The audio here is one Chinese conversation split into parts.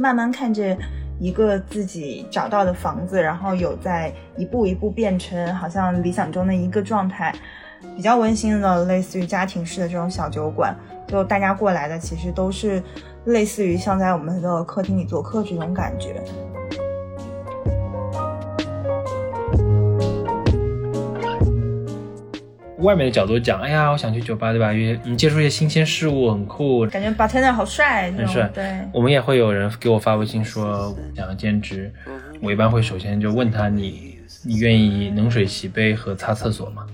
慢慢看着一个自己找到的房子，然后有在一步一步变成好像理想中的一个状态，比较温馨的，类似于家庭式的这种小酒馆，就大家过来的其实都是类似于像在我们的客厅里做客这种感觉。外面的角度讲，哎呀，我想去酒吧，对吧？因为你接触一些新鲜事物，很酷，感觉 bartender 好帅，很帅。对，我们也会有人给我发微信说想要兼职，我一般会首先就问他，你你愿意冷水洗杯和擦厕所吗？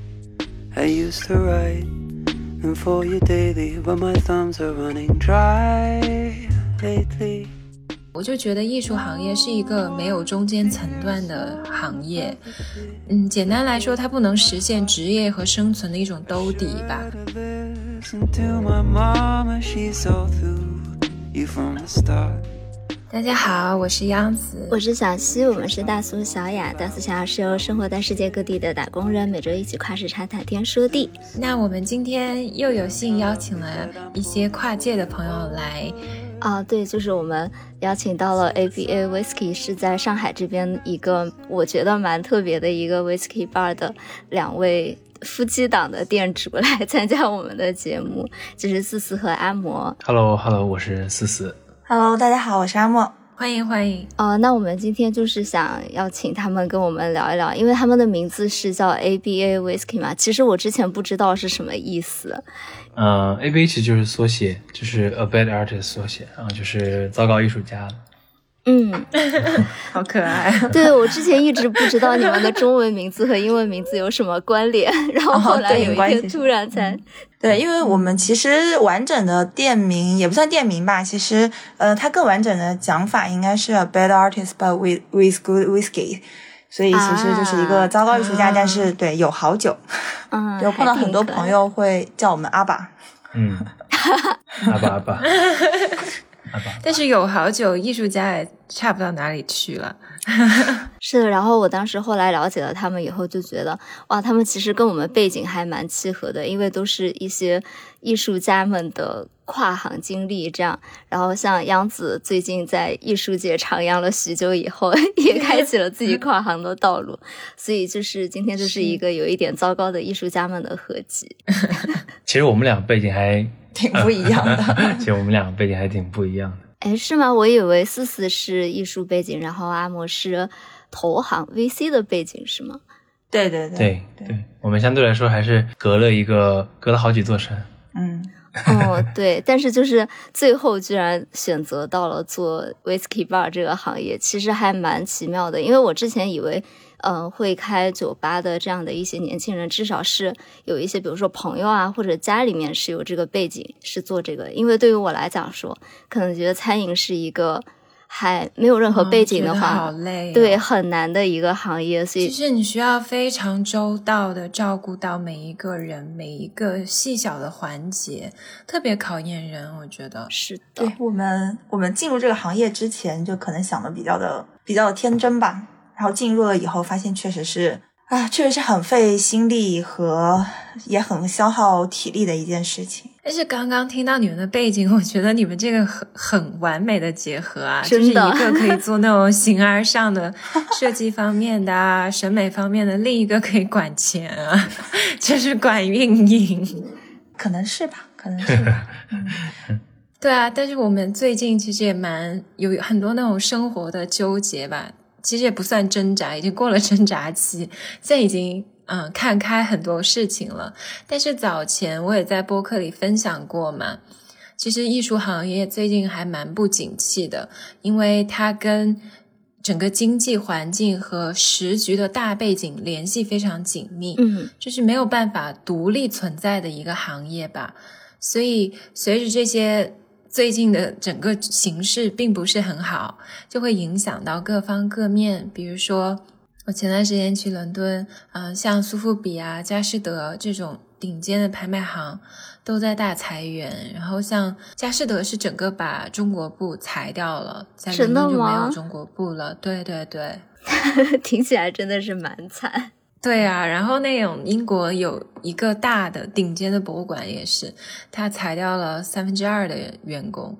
我就觉得艺术行业是一个没有中间层段的行业，嗯，简单来说，它不能实现职业和生存的一种兜底吧。大家好，我是央子，我是小西，我们是大苏小雅。大苏小雅是由生活在世界各地的打工人每周一起跨时差谈天说地。那我们今天又有幸邀请了一些跨界的朋友来。啊，对，就是我们邀请到了 ABA Whisky，是在上海这边一个我觉得蛮特别的一个 Whisky bar 的两位夫妻档的店主来参加我们的节目，就是思思和阿嬷。Hello，Hello，我是思思。Hello，大家好，我是阿嬷。欢迎欢迎。哦，那我们今天就是想要请他们跟我们聊一聊，因为他们的名字是叫 ABA Whisky 嘛，其实我之前不知道是什么意思。嗯，A B 其实就是缩写，就是 A Bad Artist 缩写，然后就是糟糕艺术家。嗯，好可爱。对我之前一直不知道你们的中文名字和英文名字有什么关联，然后后来有一天突然才对，因为我们其实完整的店名也不算店名吧，其实呃，它更完整的讲法应该是 A Bad Artist but with with good whiskey。所以其实就是一个糟糕艺术家，但是对有好酒，嗯，就碰到很多朋友会叫我们阿爸，嗯，阿爸 阿爸，阿爸，但是有好久，艺术家也差不到哪里去了。是的，然后我当时后来了解了他们以后，就觉得哇，他们其实跟我们背景还蛮契合的，因为都是一些艺术家们的跨行经历。这样，然后像央子最近在艺术界徜徉了许久以后，也开启了自己跨行的道路。所以，就是今天就是一个有一点糟糕的艺术家们的合集。其实我们俩背景还挺不一样的。其实我们俩背景还挺不一样的。哎，是吗？我以为思思是艺术背景，然后阿嬷是投行 VC 的背景，是吗？对对对对对，我们相对来说还是隔了一个，隔了好几座山。嗯，哦，对，但是就是最后居然选择到了做 whiskey Bar 这个行业，其实还蛮奇妙的，因为我之前以为。嗯，会开酒吧的这样的一些年轻人，至少是有一些，比如说朋友啊，或者家里面是有这个背景，是做这个。因为对于我来讲说，可能觉得餐饮是一个还没有任何背景的话，好累，对，很难的一个行业。所以，其实你需要非常周到的照顾到每一个人，每一个细小的环节，特别考验人。我觉得是的。对我们，我们进入这个行业之前，就可能想的比较的比较的天真吧。然后进入了以后，发现确实是啊，确实是很费心力和也很消耗体力的一件事情。但是刚刚听到你们的背景，我觉得你们这个很很完美的结合啊，就是一个可以做那种 形而上的设计方面的啊，审美方面的，另一个可以管钱啊，就是管运营，可能是吧，可能是。对啊，但是我们最近其实也蛮有很多那种生活的纠结吧。其实也不算挣扎，已经过了挣扎期，现在已经嗯看开很多事情了。但是早前我也在播客里分享过嘛，其实艺术行业最近还蛮不景气的，因为它跟整个经济环境和时局的大背景联系非常紧密，嗯，就是没有办法独立存在的一个行业吧。所以随着这些。最近的整个形势并不是很好，就会影响到各方各面。比如说，我前段时间去伦敦，嗯，像苏富比啊、佳士得这种顶尖的拍卖行都在大裁员。然后像佳士得是整个把中国部裁掉了，在伦敦就没有中国部了。对对对，听起来真的是蛮惨。对啊，然后那种英国有一个大的顶尖的博物馆也是，他裁掉了三分之二的员工。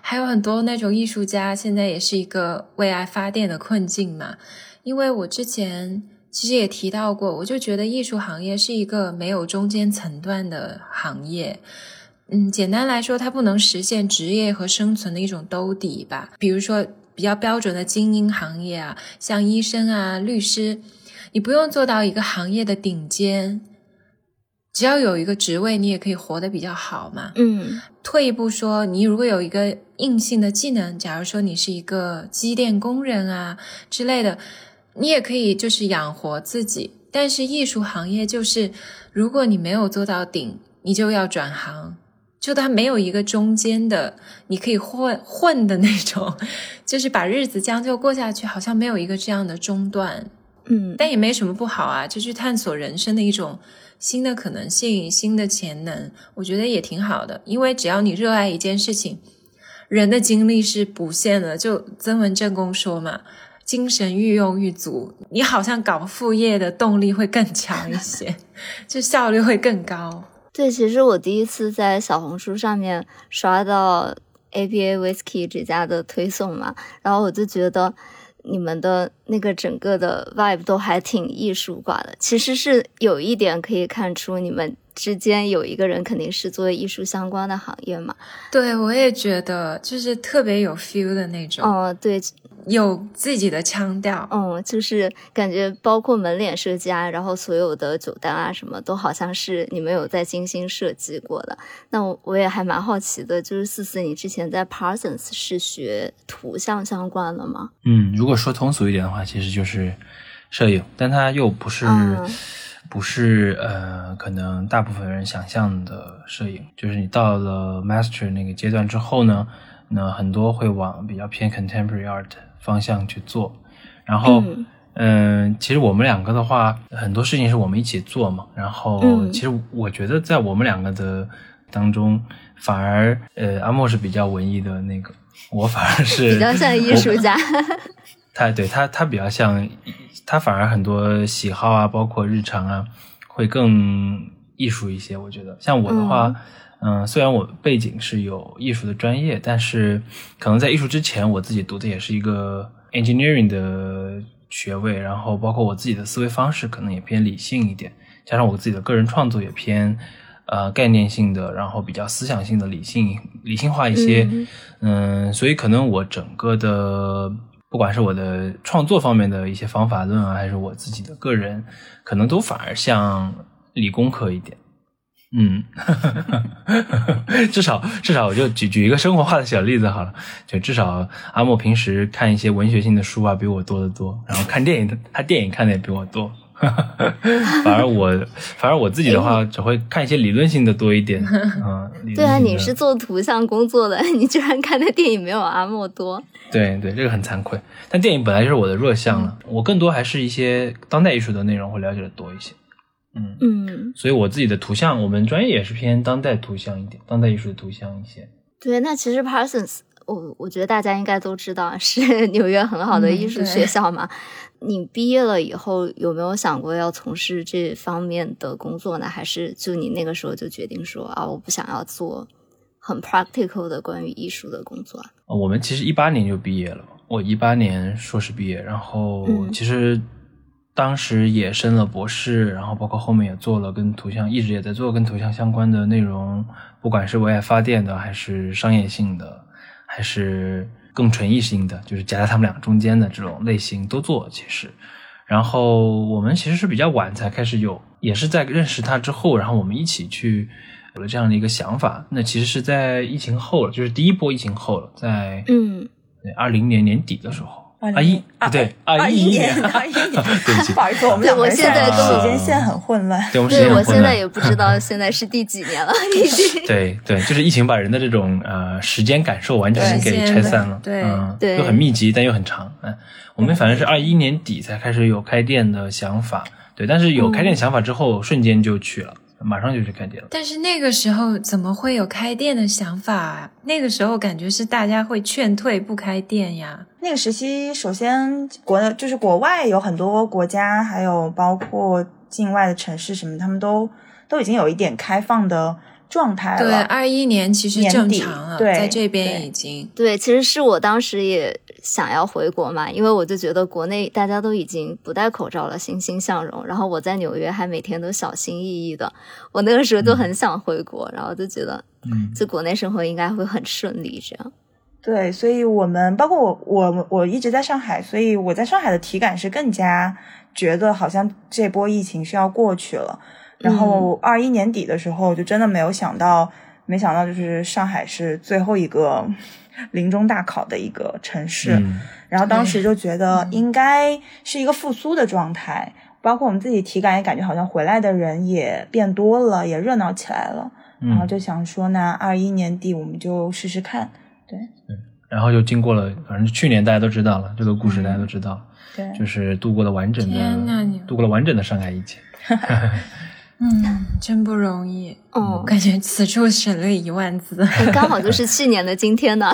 还有很多那种艺术家，现在也是一个为爱发电的困境嘛。因为我之前其实也提到过，我就觉得艺术行业是一个没有中间层段的行业。嗯，简单来说，它不能实现职业和生存的一种兜底吧。比如说，比较标准的精英行业啊，像医生啊、律师，你不用做到一个行业的顶尖。只要有一个职位，你也可以活得比较好嘛。嗯，退一步说，你如果有一个硬性的技能，假如说你是一个机电工人啊之类的，你也可以就是养活自己。但是艺术行业就是，如果你没有做到顶，你就要转行，就它没有一个中间的，你可以混混的那种，就是把日子将就过下去，好像没有一个这样的中断。嗯，但也没什么不好啊，就去探索人生的一种。新的可能性，新的潜能，我觉得也挺好的。因为只要你热爱一件事情，人的精力是不限的。就曾文正公说嘛，精神愈用愈足，你好像搞副业的动力会更强一些，就效率会更高。对，其实我第一次在小红书上面刷到 ABA Whisky 这家的推送嘛，然后我就觉得。你们的那个整个的 vibe 都还挺艺术挂的，其实是有一点可以看出你们之间有一个人肯定是做艺术相关的行业嘛。对，我也觉得就是特别有 feel 的那种。哦，对。有自己的腔调，嗯，就是感觉包括门脸设计啊，然后所有的酒单啊，什么都好像是你们有在精心设计过的。那我我也还蛮好奇的，就是四四，你之前在 Parsons 是学图像相关的吗？嗯，如果说通俗一点的话，其实就是摄影，但它又不是不是呃，可能大部分人想象的摄影。就是你到了 Master 那个阶段之后呢，那很多会往比较偏 Contemporary Art。方向去做，然后，嗯，其实我们两个的话，很多事情是我们一起做嘛。然后，其实我觉得在我们两个的当中，反而，呃，阿莫是比较文艺的那个，我反而是比较像艺术家。他对他，他比较像，他反而很多喜好啊，包括日常啊，会更艺术一些。我觉得，像我的话。嗯，虽然我背景是有艺术的专业，但是可能在艺术之前，我自己读的也是一个 engineering 的学位，然后包括我自己的思维方式可能也偏理性一点，加上我自己的个人创作也偏呃概念性的，然后比较思想性的理性理性化一些，嗯，所以可能我整个的不管是我的创作方面的一些方法论啊，还是我自己的个人，可能都反而像理工科一点。嗯，至少至少我就举举一个生活化的小例子好了，就至少阿莫平时看一些文学性的书啊，比我多得多，然后看电影，他电影看的也比我多，反而我反而我自己的话只会看一些理论性的多一点。嗯，对啊，你是做图像工作的，你居然看的电影没有阿莫多？对对，这个很惭愧，但电影本来就是我的弱项了，我更多还是一些当代艺术的内容会了解的多一些。嗯嗯，所以我自己的图像，我们专业也是偏当代图像一点，当代艺术的图像一些。对，那其实 Parsons，我我觉得大家应该都知道是纽约很好的艺术学校嘛。你毕业了以后有没有想过要从事这方面的工作呢？还是就你那个时候就决定说啊，我不想要做很 practical 的关于艺术的工作？我们其实一八年就毕业了，我一八年硕士毕业，然后其实。当时也升了博士，然后包括后面也做了跟图像，一直也在做跟图像相关的内容，不管是为爱发电的，还是商业性的，还是更纯艺性的，就是夹在他们两个中间的这种类型都做。其实，然后我们其实是比较晚才开始有，也是在认识他之后，然后我们一起去有了这样的一个想法。那其实是在疫情后了，就是第一波疫情后了，在嗯，对，二零年年底的时候。二一对二一年，二一年，对不起，不好意思，我们两个现在时间线很混乱。对，我现在也不知道现在是第几年了，已经。对对，就是疫情把人的这种呃时间感受完全给拆散了，对，嗯，对，又很密集，但又很长。嗯，我们反正是二一年底才开始有开店的想法，对，但是有开店想法之后，瞬间就去了。马上就去开店了，但是那个时候怎么会有开店的想法？啊那个时候感觉是大家会劝退不开店呀。那个时期，首先国就是国外有很多国家，还有包括境外的城市什么，他们都都已经有一点开放的状态了。对，二一年其实正常了，对在这边已经对，其实是我当时也想要回国嘛，因为我就觉得国内大家都已经不戴口罩了，欣欣向荣，然后我在纽约还每天都小心翼翼的，我那个时候就很想回国，然后就觉得，嗯，在国内生活应该会很顺利，这样。对，所以我们包括我，我我一直在上海，所以我在上海的体感是更加觉得好像这波疫情是要过去了。然后二一年底的时候，就真的没有想到，没想到就是上海是最后一个临终大考的一个城市。嗯然后当时就觉得应该是一个复苏的状态，包括我们自己体感也感觉好像回来的人也变多了，也热闹起来了。然后嗯，就想说，那二一年底我们就试试看。对然后就经过了，反正去年大家都知道了，这个故事大家都知道了，对，就是度过了完整天呐你的，度过了完整的上海疫情。嗯，真不容易。哦，感觉此处省略一万字。刚好就是去年的今天呢。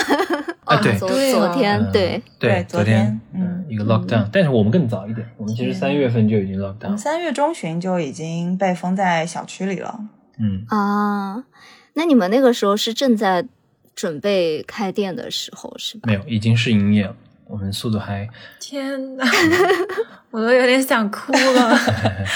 啊 对哦昨对哦昨天嗯对，对昨昨天天嗯一个 lockdown，但是我们更早一点，我们其实三月份就已经 lockdown。三月中旬就已经被封在小区里了。嗯，啊，那你们那个时候是正在准备开店的时候是吧？没有，已经是营业了。我们速度还天呐，我都有点想哭了。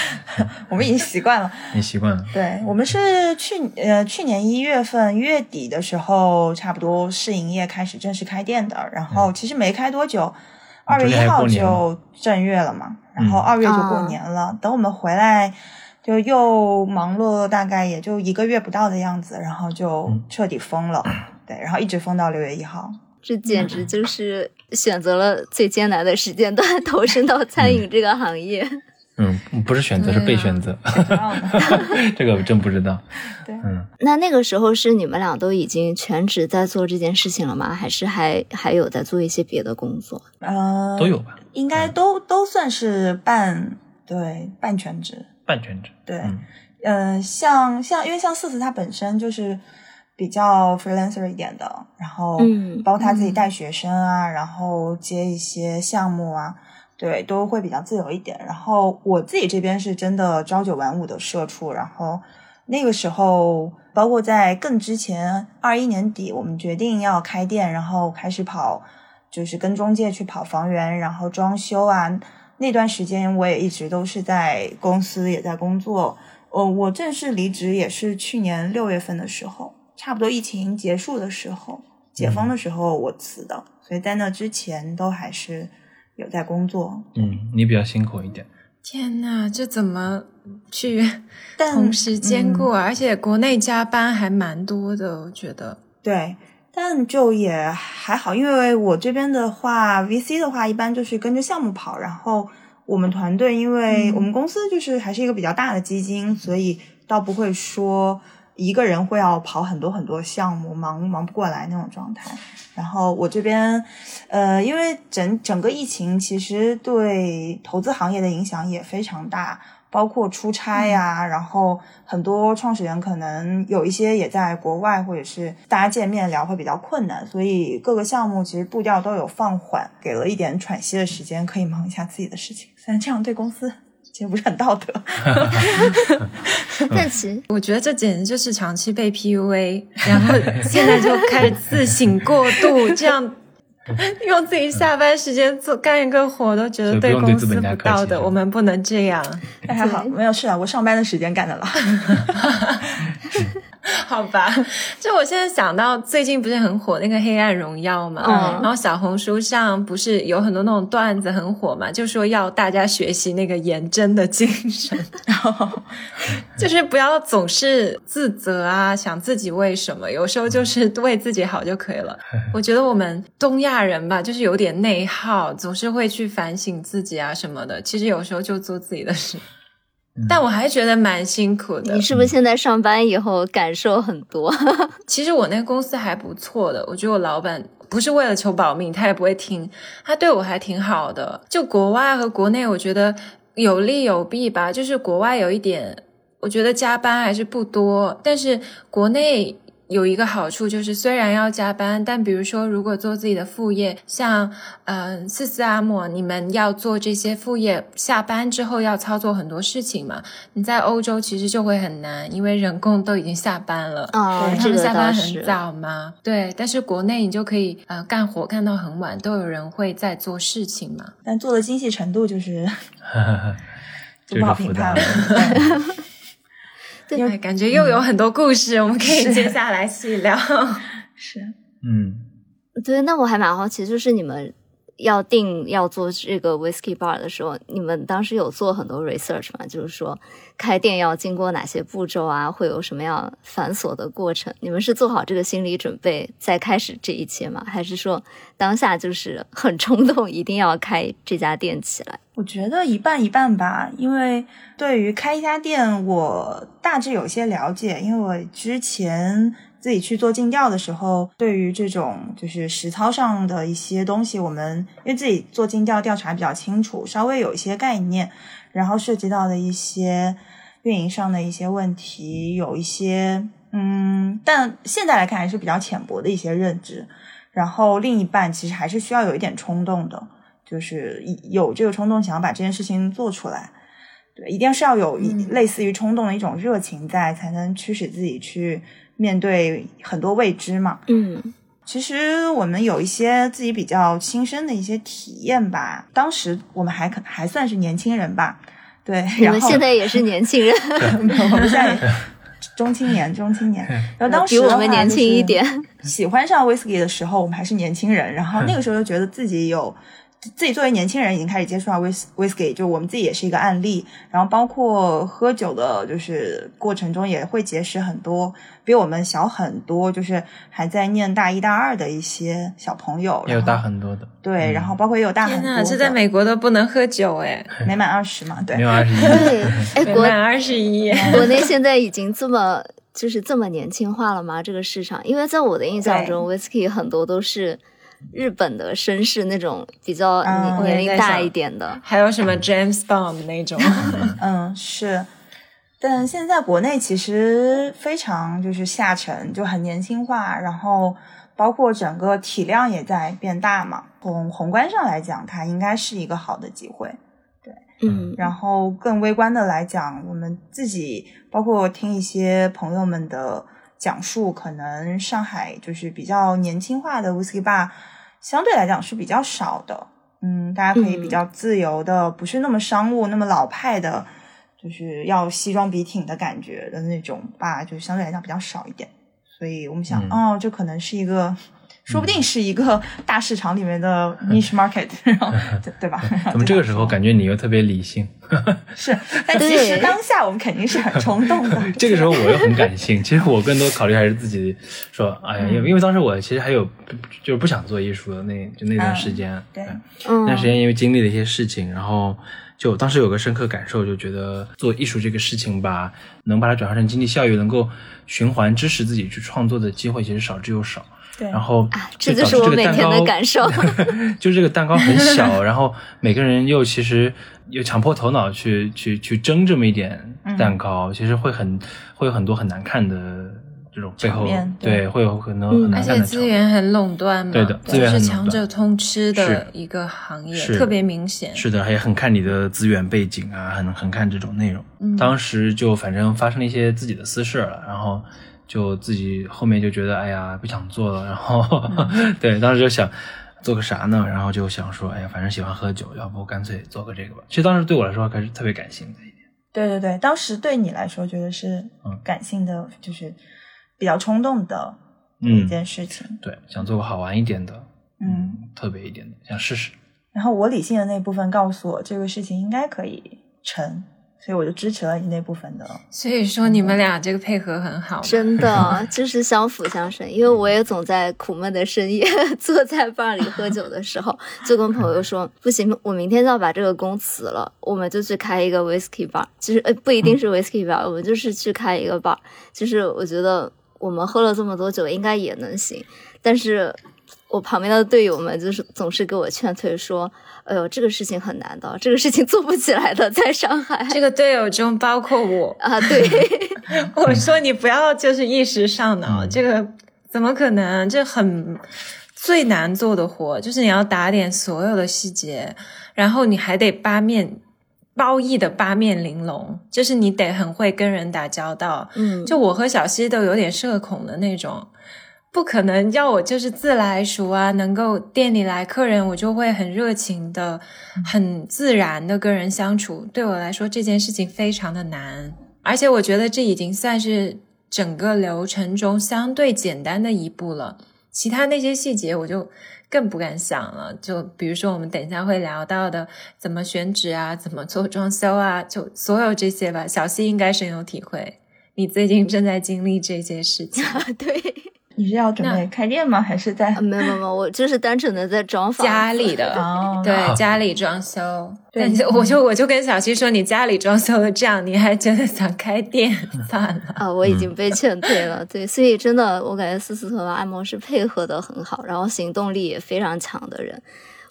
我们已经习惯了。你习惯了。对我们是去呃去年一月份月底的时候，差不多试营业开始正式开店的。然后其实没开多久，二月一号就正月了嘛，然后嗯二月就过年了。等我们回来，就又忙碌了大概也就一个月不到的样子，然后就嗯彻底封了。对，然后一直封到六月一号。这简直就是选择了最艰难的时间段 投身到餐饮这个行业。嗯，不是选择，是被选择。这个我真不知道。对嗯，那那个时候是你们俩都已经全职在做这件事情了吗？还是还还有在做一些别的工作？呃，都有吧，应该都都算是半对半全职。半全职。对，嗯嗯、像像因为像四四他本身就是比较 freelancer 一点的，然后嗯包括他自己带学生啊，然后接一些项目啊，对，都会比较自由一点。然后我自己这边是真的朝九晚五的社畜，然后那个时候，包括在更之前，二一年底我们决定要开店，然后开始跑，就是跟中介去跑房源，然后装修啊。那段时间我也一直都是在公司，也在工作。我我正式离职也是去年六月份的时候，差不多疫情结束的时候，解封的时候我辞的，所以在那之前都还是有在工作。嗯，你比较辛苦一点。天呐，这怎么去但同时兼顾？而且国内加班还蛮多的，我觉得。对，但就也还好，因为我这边的话，VC 的话一般就是跟着项目跑，然后我们团队，因为我们公司就是还是一个比较大的基金，所以倒不会说一个人会要跑很多很多项目，忙忙不过来那种状态。然后我这边，呃，因为整整个疫情其实对投资行业的影响也非常大，包括出差呀、然后很多创始人可能有一些也在国外，或者是大家见面聊会比较困难，所以各个项目其实步调都有放缓，给了一点喘息的时间，可以忙一下自己的事情。虽然这样对公司其实不是很道德。但其实我觉得这简直就是长期被 PUA，然后现在就开始自省过度，这样用自己下班时间做干一个活，都觉得对公司不道德。我们不能这样，但还好，没有事啊，我上班的时间干的了。好吧？就我现在想到最近不是很火那个《黑暗荣耀》嘛，嗯然后小红书上不是有很多那种段子很火嘛，就说要大家学习那个颜真的精神，然 后就是不要总是自责啊，想自己为什么，有时候就是为自己好就可以了。我觉得我们东亚人吧，就是有点内耗，总是会去反省自己啊什么的。其实有时候就做自己的事，但我还觉得蛮辛苦的你。是不是现在上班以后感受很多？其实我那个公司还不错的，我觉得我老板不是为了求保命，他也不会听，他对我还挺好的。就国外和国内，我觉得有利有弊吧。就是国外有一点，我觉得加班还是不多，但是国内有一个好处就是，虽然要加班，但比如说如果做自己的副业，像嗯四四阿莫，你们要做这些副业，下班之后要操作很多事情嘛。你在欧洲其实就会很难，因为人工都已经下班了，哦，他们下班很早嘛。对，但是国内你就可以呃干活干到很晚，都有人会在做事情嘛。但做的精细程度就是就 不好是负担评判了。对对，感觉又有很多故事，我们可以接下来细聊。是，嗯，对，那我还蛮好奇，就是你们要定要做这个 whisky bar 的时候，你们当时有做很多 research 吗？就是说开店要经过哪些步骤啊，会有什么样繁琐的过程？你们是做好这个心理准备再开始这一切吗？还是说当下就是很冲动，一定要开这家店起来？我觉得一半一半吧，因为对于开一家店，我大致有些了解，因为我之前自己去做尽调的时候，对于这种就是实操上的一些东西，我们因为自己做尽调调查比较清楚，稍微有一些概念，然后涉及到的一些运营上的一些问题，有一些嗯，但现在来看还是比较浅薄的一些认知。然后另一半其实还是需要有一点冲动的。就是有这个冲动，想要把这件事情做出来，对，一定是要有类似于冲动的一种热情在，才能驱使自己去面对很多未知嘛。嗯其实我们有一些自己比较亲身的一些体验吧，当时我们还可还算是年轻人吧，对，你然后们现在也是年轻人，没 有我们现在 中青年，中青年，然后当时比我们年轻一点。喜欢上 whisky 的时候，我们还是年轻人，然后那个时候就觉得自己有。自己作为年轻人已经开始接触到 whis whisky，就我们自己也是一个案例。然后包括喝酒的，就是过程中也会结识很多比我们小很多，就是还在念大一大二的一些小朋友。也有大很多的，对，嗯然后包括也有大很天呐，多的，这在美国都不能喝酒哎，没满二十嘛，对没，有二十一，对，没满二十一。国内现在已经这么就是这么年轻化了吗？这个市场？因为在我的印象中，whisky 很多都是日本的绅士那种比较嗯年年龄大一点的。还有什么 James Bond 那种？嗯，是。但现在国内其实非常就是下沉，就很年轻化，然后包括整个体量也在变大嘛。从宏观上来讲，它应该是一个好的机会。对嗯，然后更微观的来讲，我们自己包括听一些朋友们的讲述，可能上海就是比较年轻化的 whisky bar，相对来讲是比较少的。嗯，大家可以比较自由的，不是那么商务、那么老派的，就是要西装笔挺的感觉的那种吧，就相对来讲比较少一点。所以我们想，嗯哦，这可能是一个。说不定是一个大市场里面的 niche market，然后 对对吧？怎么这个时候感觉你又特别理性？是，但其实当下我们肯定是很冲动的。这个时候我又很感性，其实我更多考虑还是自己说，哎呀，因为因为当时我其实还有就是不想做艺术的那就那段时间，对嗯那段时间因为经历了一些事情，然后就当时有个深刻感受，就觉得做艺术这个事情吧，能把它转化成经济效益，能够循环支持自己去创作的机会，其实少之又少。对，然后啊，这就是我每天的感受。就这个蛋糕很小，然后每个人又其实又强迫头脑去去去争这么一点蛋糕，其实会很会有很多很难看的这种背后对对会有很多嗯而且很难看的资源很垄断嘛，对的资源就是很垄断强者通吃的一个行业，特别明显。是的，也很看你的资源背景啊，很很看这种内容。嗯当时就反正发生了一些自己的私事儿了，然后就自己后面就觉得哎呀不想做了，然后、对当时就想做个啥呢？然后就想说哎呀反正喜欢喝酒，要不干脆做个这个吧。其实当时对我来说还是特别感性的一点。对对对，当时对你来说觉得是嗯感性的，就是比较冲动的嗯一件事情。对，想做个好玩一点的，嗯，特别一点的，想试试。然后我理性的那部分告诉我这个事情应该可以成，所以我就支持了你那部分的。所以说你们俩这个配合很好，真的 就是相辅相成，因为我也总在苦闷的深夜 坐在 bar 里喝酒的时候，就跟朋友说不行，我明天就要把这个工辞了，我们就去开一个 whisky bar，其实呃不一定是 whisky bar，我们就是去开一个 bar，就是我觉得我们喝了这么多酒应该也能行，但是我旁边的队友们就是总是给我劝退，说：“哎呦，这个事情很难的，这个事情做不起来的，在上海。”这个队友中包括我啊，对，我说你不要就是一时上脑，这个怎么可能？这很最难做的活，就是你要打点所有的细节，然后你还得八面褒义的八面玲珑，就是你得很会跟人打交道。嗯，就我和小西都有点社恐的那种。不可能要我就是自来熟啊，能够店里来客人，我就会很热情的、很自然的跟人相处。对我来说，这件事情非常的难，而且我觉得这已经算是整个流程中相对简单的一步了。其他那些细节，我就更不敢想了。就比如说我们等一下会聊到的，怎么选址啊，怎么做装修啊，就所有这些吧。小西应该深有体会，你最近正在经历这些事情。对。你是要准备开店吗？还是在？没有没有，我就是单纯的在装房家里的，对家里装修。对，我就我就跟小七说，你家里装修的这样，你还真的想开店？算了啊，我已经被劝退了。对，所以真的，我感觉思思和爱摩是配合的很好，然后行动力也非常强的人。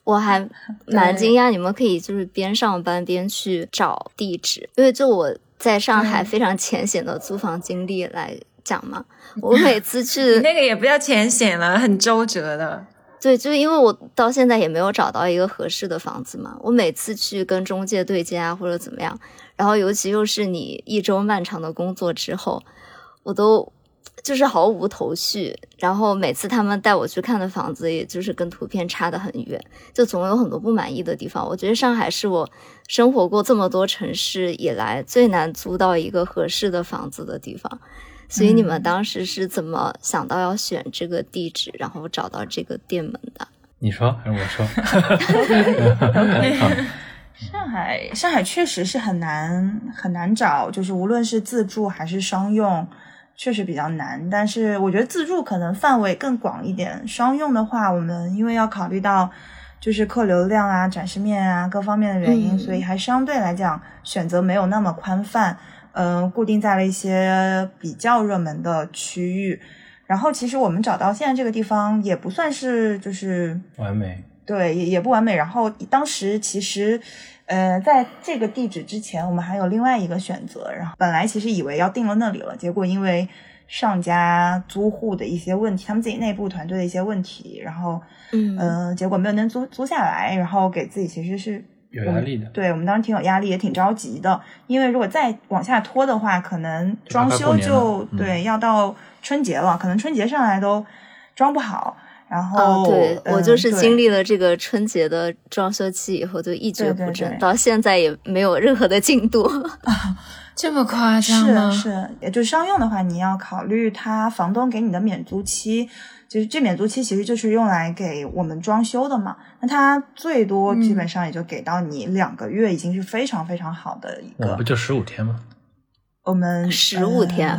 我还蛮惊讶，你们可以就是边上班边去找地址，因为就我在上海非常浅显的租房经历来。讲嘛，我每次去那个也不要浅显了，很周折的。对，就是因为我到现在也没有找到一个合适的房子嘛。我每次去跟中介对接啊，或者怎么样，然后尤其又是你一周漫长的工作之后，我都就是毫无头绪。然后每次他们带我去看的房子，也就是跟图片差得很远，就总有很多不满意的地方。我觉得上海是我生活过这么多城市以来最难租到一个合适的房子的地方。所以你们当时是怎么想到要选这个地址，然后找到这个店门的？你说还是我说？上海，上海确实是很难很难找，就是无论是自助还是商用，确实比较难。但是我觉得自助可能范围更广一点，商用的话，我们因为要考虑到就是客流量啊、展示面啊各方面的原因，所以还相对来讲选择没有那么宽泛。嗯，固定在了一些比较热门的区域，然后其实我们找到现在这个地方也不算是就是完美，对，也也不完美。然后当时其实，呃，在这个地址之前，我们还有另外一个选择。然后本来其实以为要定了那里了，结果因为上家租户的一些问题，他们自己内部团队的一些问题，然后嗯，结果没有能租租下来，然后给自己其实是。有压力的，对我们当时挺有压力，也挺着急的。因为如果再往下拖的话，可能装修就对要到春节了，可能春节上来都装不好。然后，对我就是经历了这个春节的装修期以后，就一蹶不振，到现在也没有任何的进度。这么夸张吗？是是，也就商用的话，你要考虑他房东给你的免租期。就是这免租期其实就是用来给我们装修的嘛，那它最多基本上也就给到你两个月，已经是非常非常好的一个。不就十五天吗？我们十五天，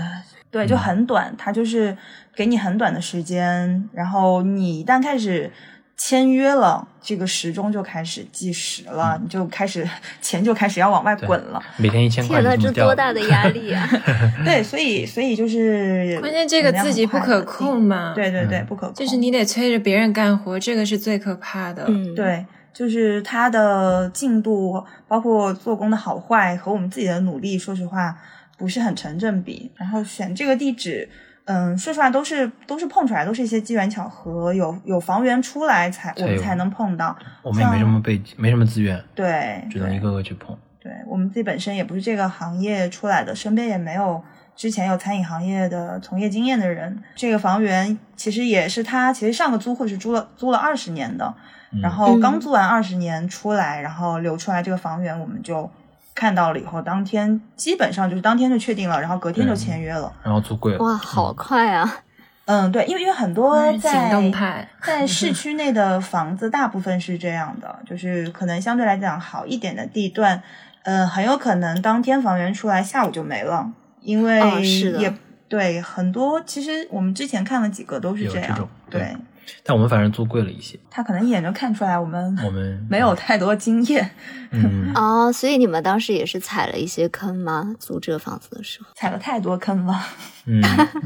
对，就很短，它就是给你很短的时间，然后你一旦开始。签约了，这个时钟就开始计时了，你就开始钱就开始要往外滚了。每天一千块，天呐，这多大的压力啊！对，所以所以就是关键这个自己不可控嘛。对对对，不可控，就是你得催着别人干活，这个是最可怕的。嗯，对，就是它的进度，包括做工的好坏和我们自己的努力，说实话不是很成正比。然后选这个地址。嗯，说实话，都是都是碰出来，都是一些机缘巧合，有有房源出来才我们才能碰到。我们也没什么背景，没什么资源，对，只能一个个去碰。对我们自己本身也不是这个行业出来的，身边也没有之前有餐饮行业的从业经验的人。这个房源其实也是他，其实上个租户是租了租了二十年的，然后刚租完二十年出来，然后留出来这个房源，我们就。看到了以后，当天基本上就是当天就确定了，然后隔天就签约了，然后租贵了。哇，好快啊！嗯，对，因为因为很多在在市区内的房子，大部分是这样的，就是可能相对来讲好一点的地段，嗯，很有可能当天房源出来，下午就没了，因为也对很多。其实我们之前看了几个都是这样，对。但我们反正租贵了一些。他可能一眼就看出来我们我们 没有太多经验，嗯，哦，所以你们当时也是踩了一些坑吗？租这个房子的时候？踩了太多坑了。嗯，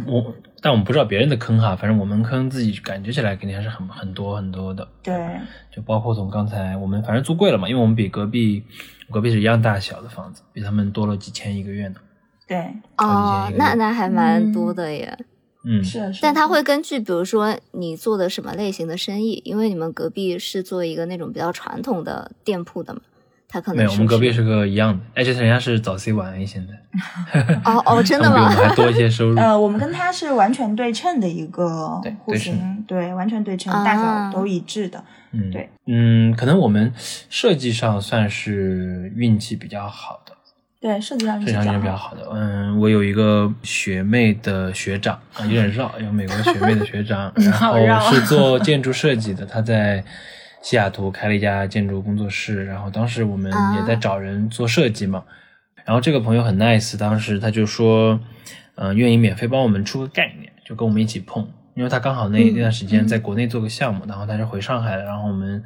我但我们不知道别人的坑哈，反正我们坑自己感觉起来肯定还是很很多很多的。对，就包括从刚才我们反正租贵了嘛，因为我们比隔壁隔壁是一样大小的房子，比他们多了几千一个月呢。对，哦那那还蛮多的耶。嗯，是的，是的。但他会根据，比如说你做的什么类型的生意，因为你们隔壁是做一个那种比较传统的店铺的嘛，他可能没有，我们隔壁是是个一样的，而且人家是早 C 晚 A 现在，哦哦，真的吗比我吗？们还多一些收入。呃，我们跟他是完全对称的一个对户型，对，完全对称，啊大小都一致的。嗯，对，嗯，可能我们设计上算是运气比较好的，对，设计上是设计上运气比较好的。嗯，我有一个学妹的学长啊，有点绕，有美国学妹的学长，然后是做建筑设计的，他在西雅图开了一家建筑工作室，然后当时我们也在找人做设计嘛，然后这个朋友很 nice，当时他就说，嗯、愿意免费帮我们出个概念，就跟我们一起碰，因为他刚好那、嗯那段时间在国内做个项目，然后他是回上海了，然后我们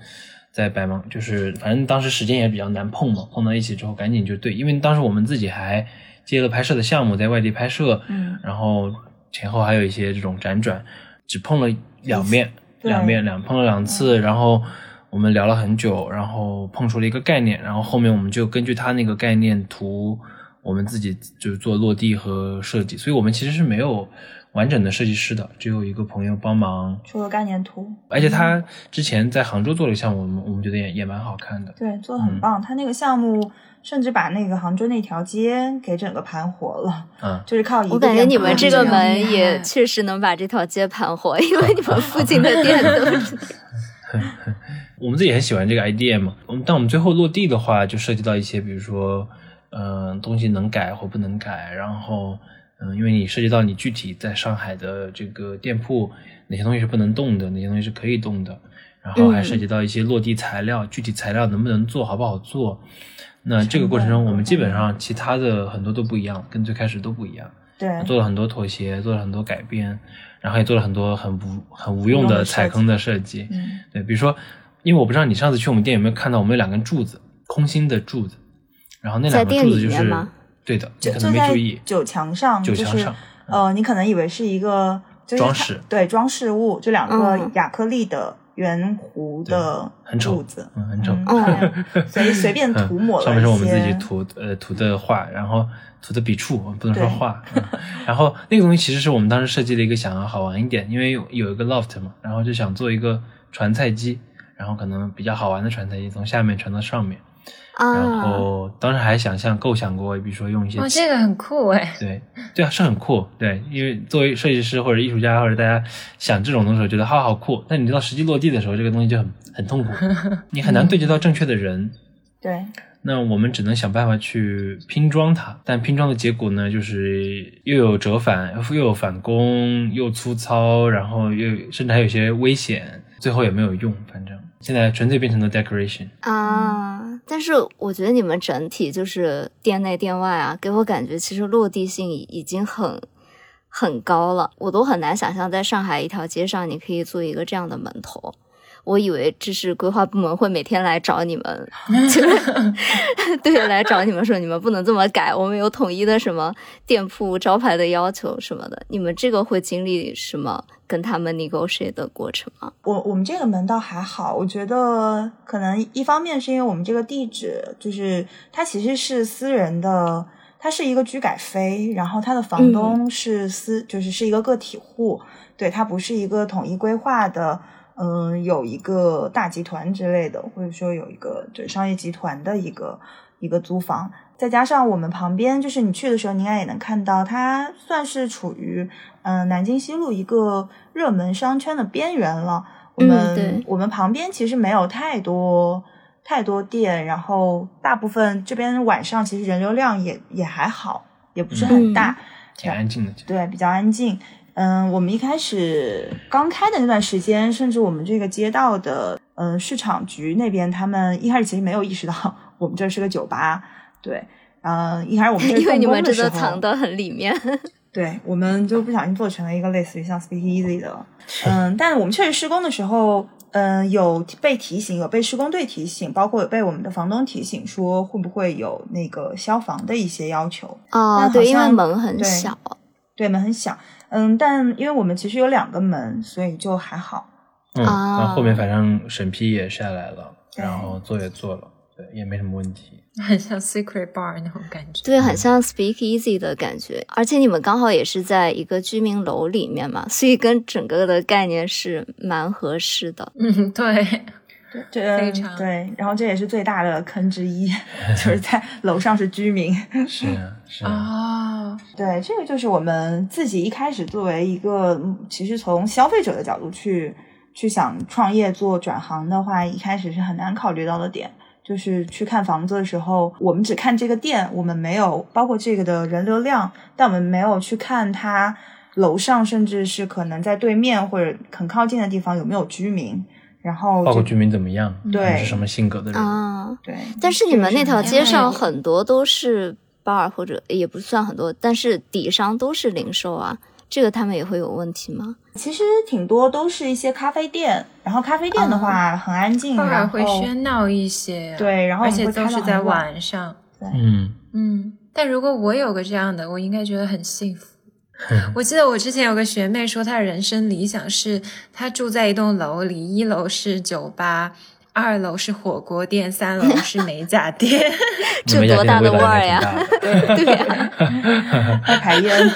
在白忙，就是反正当时时间也比较难碰嘛，碰到一起之后赶紧就对，因为当时我们自己还接了拍摄的项目，在外地拍摄，嗯，然后前后还有一些这种辗转，只碰了两面，两面两碰了两次，然后我们聊了很久，然后碰出了一个概念，然后后面我们就根据他那个概念图，我们自己就是做落地和设计，所以我们其实是没有完整的设计师的，只有一个朋友帮忙，出了概念图，而且他之前在杭州做了一个项目，我们我们觉得也也蛮好看的，对，做的嗯很棒。他那个项目甚至把那个杭州那条街给整个盘活了，嗯。就是靠一个我感觉店你们这个门也确实能把这条街盘活，因为你们附近的店都是。我们自己很喜欢这个 idea 嘛。我们但我们最后落地的话，就涉及到一些，比如说，嗯、东西能改或不能改，然后，嗯、因为你涉及到你具体在上海的这个店铺，哪些东西是不能动的，哪些东西是可以动的，然后还涉及到一些落地材料，具体材料能不能做好不好做。那这个过程中，我们基本上其他的很多都不一样，跟最开始都不一样。对，做了很多妥协，做了很多改变，然后也做了很多很无很无用的的踩坑的设计。嗯，对，比如说，因为我不知道你上次去我们店有没有看到，我们有两根柱子，空心的柱子，然后那两个柱子就是对的，你可就就在能没注意。酒墙上，就是酒墙上呃，你可能以为是一个装饰对装饰物，就两个嗯亚克力的圆弧的很丑柱子，嗯，很丑。随随便嗯涂抹了上面是我们自己涂呃涂的画，然后涂的笔触，我们不能说画。嗯然后那个东西其实是我们当时设计的一个想要好玩一点，因为有有一个 loft 嘛，然后就想做一个传菜机，然后可能比较好玩的传菜机，从下面传到上面。然啊，后当时还想象构想过，比如说用一些哇，这个很酷哎！对对啊，是很酷。对，因为作为设计师或者艺术家或者大家想这种东西的时候，觉得好好酷。但你知道实际落地的时候，这个东西就很很痛苦，你很难对接到正确的人。对，那我们只能想办法去拼装它，但拼装的结果呢，就是又有折返，又有返工，又粗糙，然后又甚至还有一些危险，最后也没有用。反正现在纯粹变成了 decoration。啊，但是我觉得你们整体就是店内店外啊，给我感觉其实落地性已已经很很高了，我都很难想象在上海一条街上你可以做一个这样的门头。我以为这是规划部门会每天来找你们，就是对来找你们说你们不能这么改，我们有统一的什么店铺招牌的要求什么的。你们这个会经历什么跟他们 negotiate 的过程吗？我我们这个门倒还好，我觉得可能一方面是因为我们这个地址就是它其实是私人的，它是一个居改非，然后它的房东是私，就是是一个个体户，对，它不是一个统一规划的，嗯，有一个大集团之类的，或者说有一个对商业集团的一个一个租房。再加上我们旁边，就是你去的时候，你应该也能看到，它算是处于嗯、呃南京西路一个热门商圈的边缘了。我们、嗯我们旁边其实没有太多太多店，然后大部分这边晚上其实人流量也也还好，也不是很大，挺安静的。对，比较安静。嗯，我们一开始刚开的那段时间，甚至我们这个街道的嗯市场局那边，他们一开始其实没有意识到我们这是个酒吧，对，嗯，一开始我们这因为你们动工的时候真的藏得很里面。对，我们就不小心做成了一个类似于像 Speak Easy 的，嗯，但我们确实施工的时候，嗯，有被提醒，有被施工队提醒，包括有被我们的房东提醒，说会不会有那个消防的一些要求。啊，但好对，因为门很小。对，门很小，嗯，但因为我们其实有两个门，所以就还好。嗯，啊然后后面反正审批也下来了，然后做也做了，对，也没什么问题。很像 Secret Bar 那种感觉。对，很像 Speak Easy 的感觉，而且你们刚好也是在一个居民楼里面嘛，所以跟整个的概念是蛮合适的。嗯，对，这非常对，然后这也是最大的坑之一，就是在楼上是居民。是啊，是啊，哦，对，这个就是我们自己一开始作为一个，嗯其实从消费者的角度去去想创业做转行的话，一开始是很难考虑到的点。就是去看房子的时候，我们只看这个店，我们没有包括这个的人流量，但我们没有去看它楼上，甚至是可能在对面或者很靠近的地方有没有居民，然后包括居民怎么样，对是什么性格的人，啊，对。但是你们那条街上很多都是 bar 或者也不算很多，但是底商都是零售啊，这个他们也会有问题吗？其实挺多都是一些咖啡店，然后咖啡店的话很安静，偶尔然后会喧闹一些啊，对然后而且都是在晚晚上。嗯，嗯，但如果我有个这样的，我应该觉得很幸福。我记得我之前有个学妹说，她的人生理想是她住在一栋楼里，一楼是酒吧，二楼是火锅店，三楼是美甲店。这多大的店味儿呀 对呀、开排烟，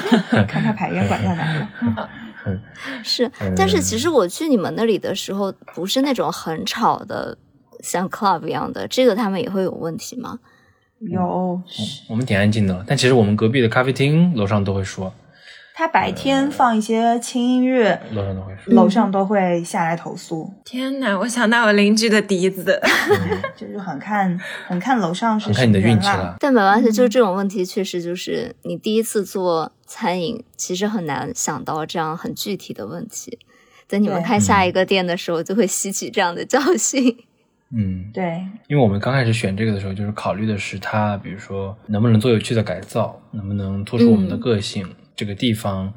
看看排烟管在哪里。是。但是其实我去你们那里的时候，不是那种很吵的，像 club 一样的，这个他们也会有问题吗？有，我们挺安静的，但其实我们隔壁的咖啡厅楼上都会说，他白天放一些轻音乐，楼上都会说，楼上都会下来投诉，天哪，我想到我邻居的笛子。就是很看很看楼上是很看你的运气了。但没关系，就这种问题确实就是你第一次做餐饮，其实很难想到这样很具体的问题。等你们开下一个店的时候，就会吸取这样的教训。嗯，对，因为我们刚开始选这个的时候，就是考虑的是它，比如说能不能做有趣的改造，能不能突出我们的嗯个性，这个地方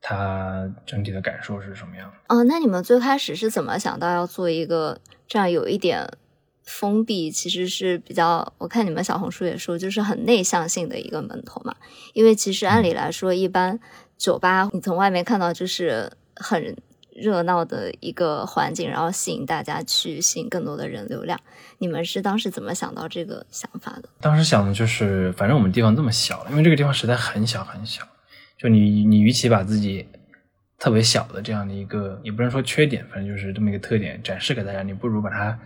它整体的感受是什么样的。哦，那你们最开始是怎么想到要做一个这样有一点封闭，其实是比较，我看你们小红书也说，就是很内向性的一个门头嘛？因为其实按理来说，一般酒吧你从外面看到就是很热闹的一个环境，然后吸引大家去，吸引更多的人流量。你们是当时怎么想到这个想法的？当时想的就是，反正我们地方这么小，因为这个地方实在很小很小，就你你与其把自己特别小的这样的一个，也不能说缺点，反正就是这么一个特点展示给大家，你不如把它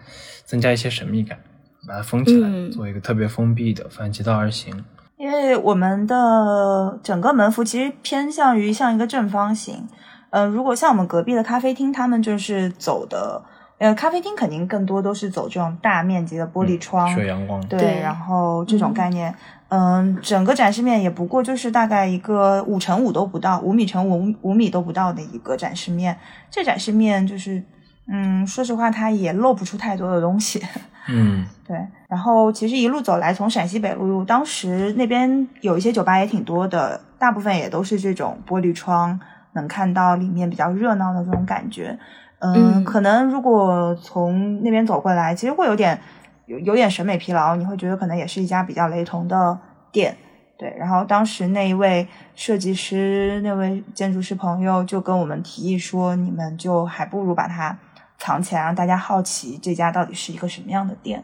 增加一些神秘感，把它封起来，嗯做一个特别封闭的，反其道而行。因为我们的整个门幅其实偏向于像一个正方形。呃，如果像我们隔壁的咖啡厅，他们就是走的，呃，咖啡厅肯定更多都是走这种大面积的玻璃窗，血阳光，对，对然后这种概念，嗯，整个展示面也不过就是大概一个五乘五都不到，五米乘五五米都不到的一个展示面。这展示面就是，嗯，说实话，它也露不出太多的东西。嗯，对，然后其实一路走来，从陕西北路，当时那边有一些酒吧也挺多的，大部分也都是这种玻璃窗，能看到里面比较热闹的这种感觉。嗯，嗯可能如果从那边走过来，其实会有点有有点审美疲劳，你会觉得可能也是一家比较雷同的店。对，然后当时那一位设计师、那位建筑师朋友就跟我们提议说，你们就还不如把它藏起来，让大家好奇这家到底是一个什么样的店。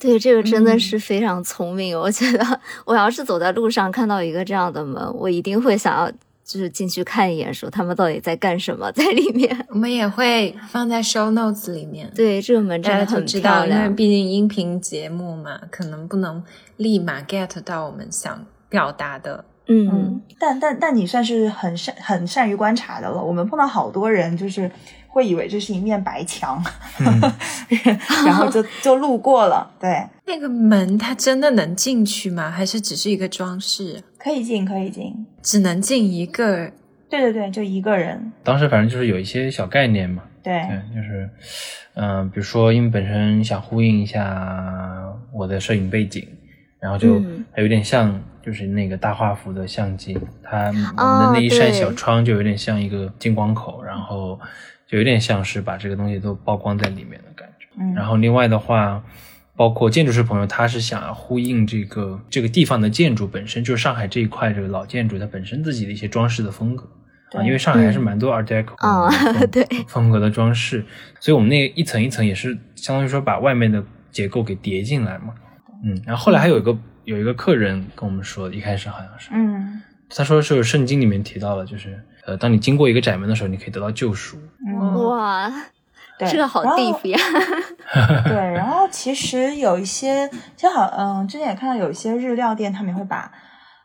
对，这个真的嗯是非常聪明。我觉得，我要是走在路上看到一个这样的门，我一定会想要就是进去看一眼，说他们到底在干什么在里面。我们也会放在 show notes 里面，对，这个门真大的很家就知道，因为漂亮。毕竟音频节目嘛，可能不能立马 get 到我们想表达的。嗯，但但但你算是很善很善于观察的了。我们碰到好多人就是会以为这是一面白墙，然后就就路过了。对，那个门它真的能进去吗？还是只是一个装饰？可以进，可以进。只能进一个？对对对，就一个人。当时反正就是有一些小概念嘛，对对，就是，嗯、比如说，因为本身想呼应一下我的摄影背景，然后就嗯还有点像就是那个大画幅的相机，它我们哦的那一扇小窗就有点像一个进光口，然后就有点像是把这个东西都曝光在里面的感觉。嗯然后另外的话，包括建筑师朋友，他是想要呼应这个这个地方的建筑本身，就是上海这一块这个老建筑它本身自己的一些装饰的风格啊，因为上海还是蛮多 Art Deco 啊风对风格的装饰，所以我们那一层一层也是相当于说把外面的结构给叠进来嘛。嗯，然后后来还有一个有一个客人跟我们说，一开始好像是，嗯他说是圣经里面提到了，就是呃，当你经过一个窄门的时候，你可以得到救赎。嗯，哇，对，这个好然后 deep 呀！对，然后其实有一些，其实好，嗯，之前也看到有一些日料店，他们也会把，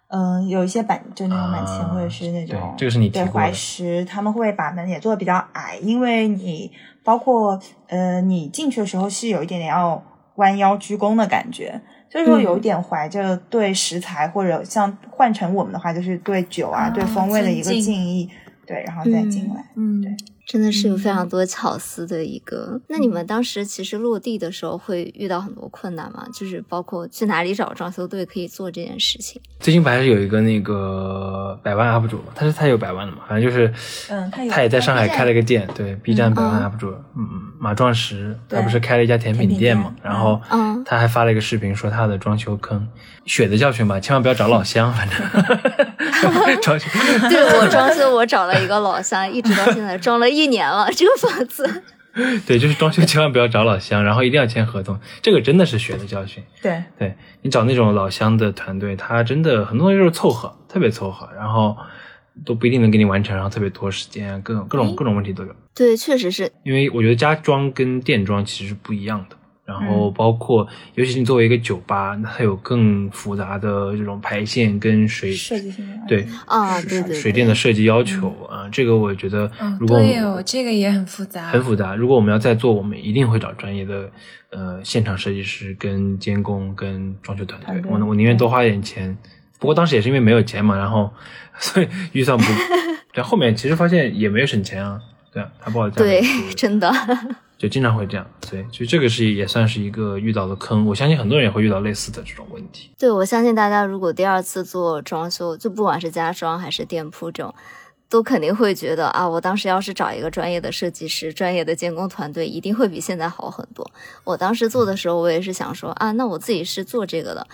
嗯，有一些板就那种板前、啊或者是那种，对这个是你对怀石，他们会把门也做的比较矮，因为你包括呃，你进去的时候是有一点点要弯腰鞠躬的感觉。所以说，嗯有一点怀着对食材，或者像换成我们的话，就是对酒啊、啊对风味的一个敬敬意，对，然后再进来。嗯，对真的是有非嗯常多巧思的一个。那你们当时其实落地的时候会遇到很多困难吗？就是包括去哪里找装修队可以做这件事情。最近不还是有一个那个百万 UP 主嘛，他是他有百万的嘛，反正就是，嗯他他也在上海开了个店，对 B 站百万嗯 UP 主，嗯嗯，马壮实，他不是开了一家甜品甜品店嘛，店然后嗯他还发了一个视频说他的装修坑，血的教训吧，千万不要找老乡，反正 装修，对我装修，我找了一个老乡，一直到现在装了一年了，这个房子。对，就是装修千万不要找老乡，然后一定要签合同，这个真的是血的教训。对对你找那种老乡的团队，他真的很多东西就是凑合，特别凑合，然后都不一定能给你完成，然后特别拖时间，各种各种各种问题都有。对，确实是。因为我觉得家装跟店装其实是不一样的。然后嗯包括，尤其是你作为一个酒吧，那它有更复杂的这种排线跟水设计性对啊水对对对水电的设计要求啊，这个我觉得嗯，如果对哦，这个也很复杂，很复杂。如果我们要再做，我们一定会找专业的呃现场设计师、跟监工、跟装修团队。我我宁愿多花一点钱。不过当时也是因为没有钱嘛，然后 所以预算不。对，后面其实发现也没有省钱啊。对啊，他报的价格对，真的。就经常会这样。对，所以这个是也算是一个遇到的坑。我相信很多人也会遇到类似的这种问题。对，我相信大家如果第二次做装修，就不管是家装还是店铺这种，都肯定会觉得啊，我当时要是找一个专业的设计师、专业的监工团队，一定会比现在好很多。我当时做的时候，我也是想说啊，那我自己是做这个的，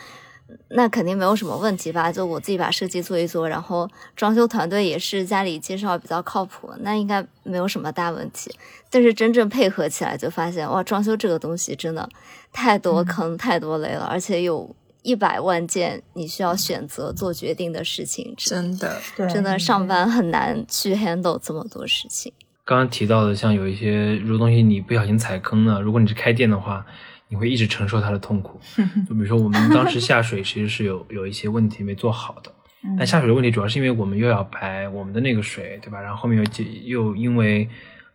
那肯定没有什么问题吧？就我自己把设计做一做，然后装修团队也是家里介绍比较靠谱，那应该没有什么大问题。但是真正配合起来，就发现哇，装修这个东西真的太多坑、太多雷了，而且有一百万件你需要选择做决定的事情，真的，真的上班很难去 handle 这么多事情。刚刚提到的，像有一些如果东西你不小心踩坑了，如果你是开店的话，你会一直承受它的痛苦。就比如说我们当时下水其实是有有一些问题没做好的，嗯但下水的问题主要是因为我们又要排我们的那个水，对吧？然后后面又接又因为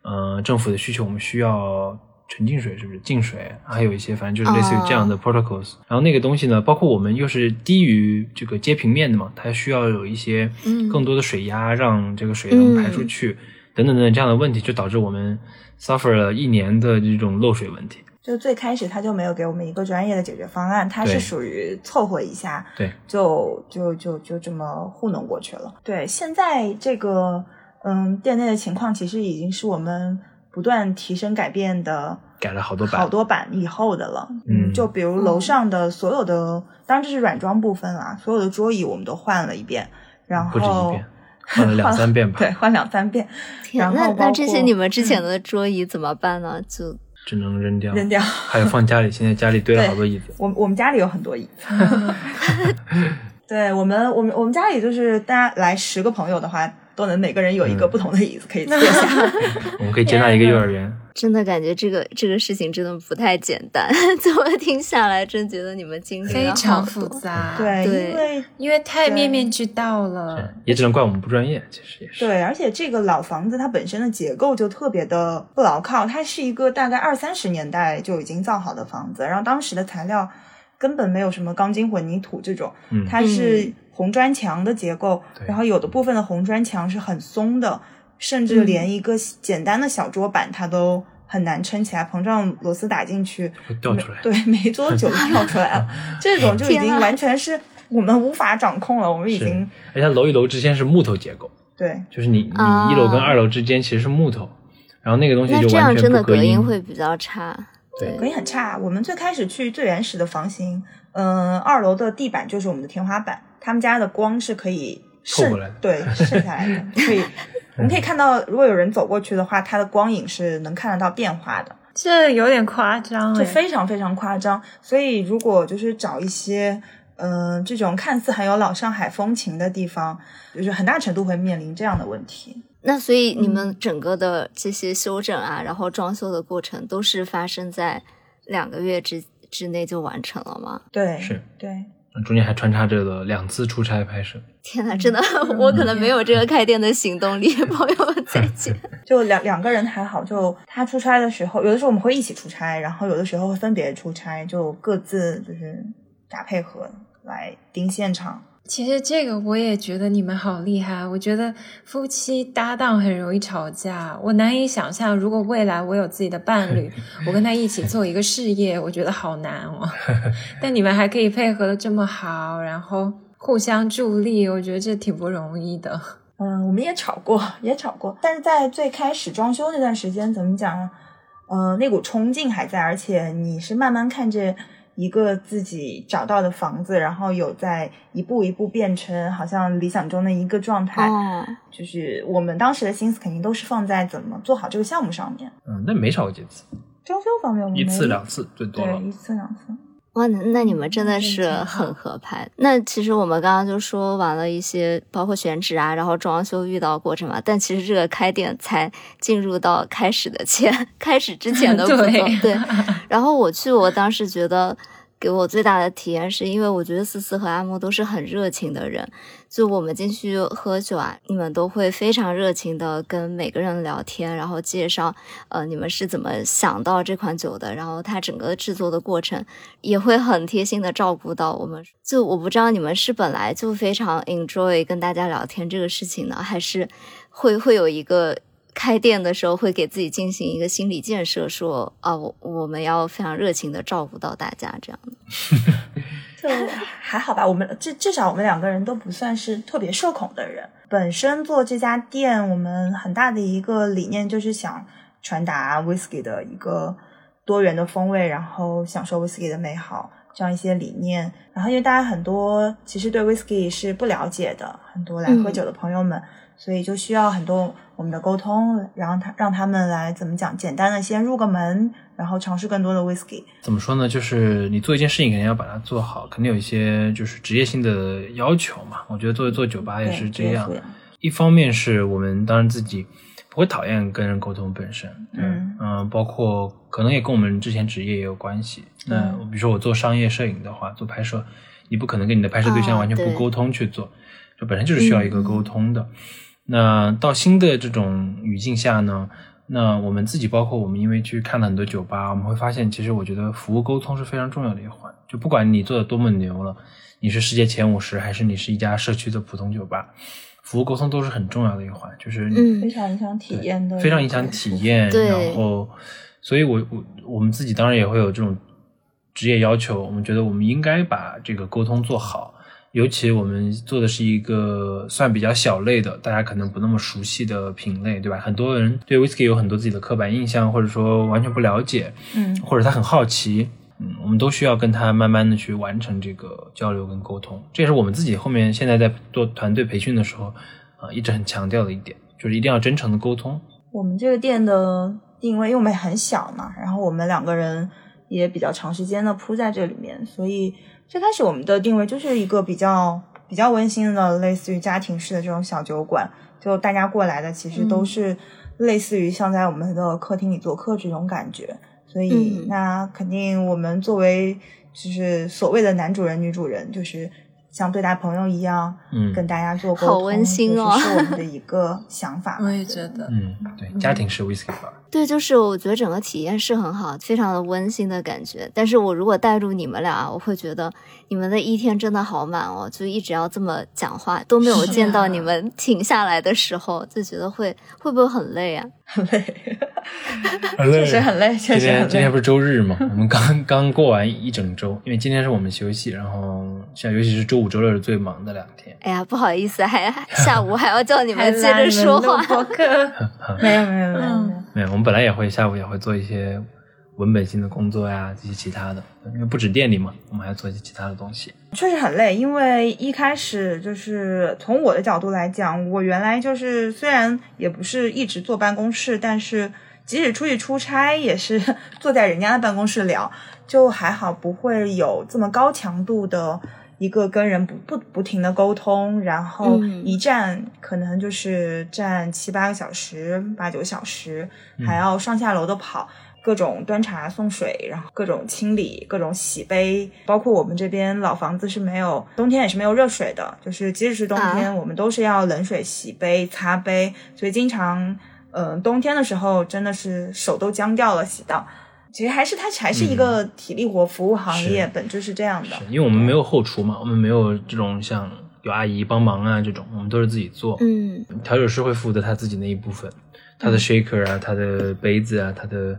呃政府的需求，我们需要纯净水，是不是净水？还有一些反正就是类似于这样的 protocols、然后那个东西呢，包括我们又是低于这个接平面的嘛，它需要有一些嗯更多的水压，让这个水能排出去，等等等等这样的问题，就导致我们 suffer 了一年的这种漏水问题。就最开始他就没有给我们一个专业的解决方案，他是属于凑合一下，对，就就就就这么糊弄过去了。对，现在这个嗯店内的情况，其实已经是我们不断提升改变的改了好多版，好多版以后的了。嗯就比如楼上的所有的，当然这是软装部分啦，所有的桌椅我们都换了一遍，然后不止一遍，换了两三遍吧，对，换两三遍，天，然后那那这些你们之前的桌椅怎么办呢？就只能扔掉，扔掉。还有放家里，现在家里堆了好多椅子。我我们家里有很多椅子。对我们，我们我们家里就是大家来十个朋友的话，都能每个人有一个嗯不同的椅子可以坐下。我们可以接纳一个幼儿园，真的感觉这个这个事情真的不太简单。怎么听下来，真觉得你们经历了非常复杂，，对，对因为因为太面面俱到了，也只能怪我们不专业，其实也是。对，而且这个老房子它本身的结构就特别的不牢靠，它是一个大概二三十年代就已经造好的房子，然后当时的材料根本没有什么钢筋混凝土这种，嗯它是红砖墙的结构，然后有的部分的红砖墙是很松的，甚至连一个简单的小桌板它都很难撑起来，膨胀螺丝打进去会掉出来。对，没多久就掉出来了。这种就已经完全是我们无法掌控了，我们已经而且楼与楼之间是木头结构，对。就是你你啊。一楼跟二楼之间其实是木头，然后那个东西那就这样真的完全不隔隔音会比较差。对。隔音很差。我们最开始去最原始的房型，嗯、二楼的地板就是我们的天花板，他们家的光是可以渗过来对渗下来的，可以我们可以看到，如果有人走过去的话，它的光影是能看得到变化的。这有点夸张就哎。非常非常夸张。所以如果就是找一些嗯、呃这种看似很有老上海风情的地方，就是很大程度会面临这样的问题。那所以你嗯们整个的这些修整啊，然后装修的过程都是发生在两个月之之内就完成了吗？对，是对，中间还穿插着了两次出差拍摄。天呐，真的，我可能没有这个开店的行动力，朋友们再见。就两两个人还好，就他出差的时候，有的时候我们会一起出差，然后有的时候会分别出差，就各自就是打配合来盯现场。其实这个我也觉得你们好厉害，我觉得夫妻搭档很容易吵架，我难以想象如果未来我有自己的伴侣，我跟他一起做一个事业，我觉得好难哦。但你们还可以配合的这么好，然后互相助力，我觉得这挺不容易的。嗯，我们也吵过，也吵过，但是在最开始装修那段时间，怎么讲呢？呃，那股冲劲还在，而且你是慢慢看着一个自己找到的房子，然后有在一步一步变成好像理想中的一个状态。哦，就是我们当时的心思肯定都是放在怎么做好这个项目上面。嗯，那没吵过几次，装修方面我们一次两次最多了对，。一次两次。哇，那那你们真的嗯是很合拍。那其实我们刚刚就说完了一些，包括选址啊，然后装修遇到过程嘛。但其实这个开店才进入到开始的前，开始之前的工作。对对。然后我去，我当时觉得给我最大的体验是因为我觉得思思和阿木都是很热情的人，就我们进去喝酒啊，你们都会非常热情的跟每个人聊天，然后介绍呃你们是怎么想到这款酒的，然后它整个制作的过程也会很贴心的照顾到我们。就我不知道你们是本来就非常 enjoy 跟大家聊天这个事情呢，还是会会有一个。开店的时候会给自己进行一个心理建设，说啊，我我们要非常热情的照顾到大家，这样的。就还好吧，我们至至少我们两个人都不算是特别社恐的人。本身做这家店，我们很大的一个理念就是想传达 whisky 的一个多元的风味，然后享受 whisky 的美好这样一些理念。然后因为大家很多其实对 whisky 是不了解的，很多来喝酒的朋友们，所以就需要很多我们的沟通，然后他让他们来怎么讲，简单的先入个门，然后尝试更多的 whisky。怎么说呢？就是你做一件事情，肯定要把它做好，肯定有一些就是职业性的要求嘛。我觉得做做酒吧也是这样。一方面是我们当然自己不会讨厌跟人沟通本身，对嗯嗯、包括可能也跟我们之前职业也有关系。那嗯比如说我做商业摄影的话，做拍摄，你不可能跟你的拍摄对象完全不沟通去做，这本身就是需要一个沟通的。那到新的这种语境下呢，那我们自己包括我们，因为去看了很多酒吧，我们会发现，其实我觉得服务沟通是非常重要的一环。就不管你做的多么牛了，你是世界前五十，还是你是一家社区的普通酒吧，服务沟通都是很重要的一环。就是嗯非常影响体验的，非常影响体验。然后，所以我我我们自己当然也会有这种职业要求，我们觉得我们应该把这个沟通做好。尤其我们做的是一个算比较小类的，大家可能不那么熟悉的品类，对吧？很多人对 whisky 有很多自己的刻板印象，或者说完全不了解，嗯或者他很好奇，嗯，我们都需要跟他慢慢的去完成这个交流跟沟通。这也是我们自己后面现在在做团队培训的时候，啊、一直很强调的一点，就是一定要真诚的沟通。我们这个店的定位，因为我们很小嘛，然后我们两个人也比较长时间的铺在这里面，所以最开始我们的定位就是一个比较比较温馨的，类似于家庭式的这种小酒馆，就大家过来的其实都是类似于像在我们的客厅里做客这种感觉，所以、嗯。那肯定我们作为就是所谓的男主人女主人，就是像对待朋友一样，嗯跟大家做沟通，好温馨哦就是是我们的一个想法。我也觉得，嗯，对，家庭式 whisky bar，对，就是我觉得整个体验是很好，非常的温馨的感觉。但是我如果带入你们俩，我会觉得你们的一天真的好满哦，就一直要这么讲话，都没有见到啊你们 停下来的时候，就觉得会会不会很累啊？很累，很确实很累，确今实很累。天今天不是周日嘛？我们刚刚过完一整周，因为今天是我们休息，然后像尤其是周五、周六是最忙的两天。哎呀，不好意思，还 下午还要叫你们接着说话。没有没有没有嗯没有，没有，我们本来也会下午也会做一些文本性的工作呀，这些其他的，因为不止店里嘛，我们还要做一些其他的东西。确实很累，因为一开始就是从我的角度来讲，我原来就是虽然也不是一直坐办公室，但是即使出去出差，也是坐在人家的办公室聊，就还好不会有这么高强度的一个跟人不不不停的沟通，然后嗯一站可能就是站七八个小时、八九个小时，还要上下楼的跑。各种端茶送水，然后各种清理，各种洗杯，包括我们这边老房子是没有冬天也是没有热水的，就是即使是冬天，啊我们都是要冷水洗杯、擦杯，所以经常，嗯、冬天的时候真的是手都僵掉了，洗到。其实还是它还是一个体力活服务行业，是本质是这样的。因为我们没有后厨嘛，我们没有这种像有阿姨帮忙啊这种，我们都是自己做。嗯调酒师会负责他自己那一部分，他的 shaker 啊，他的杯子啊，他的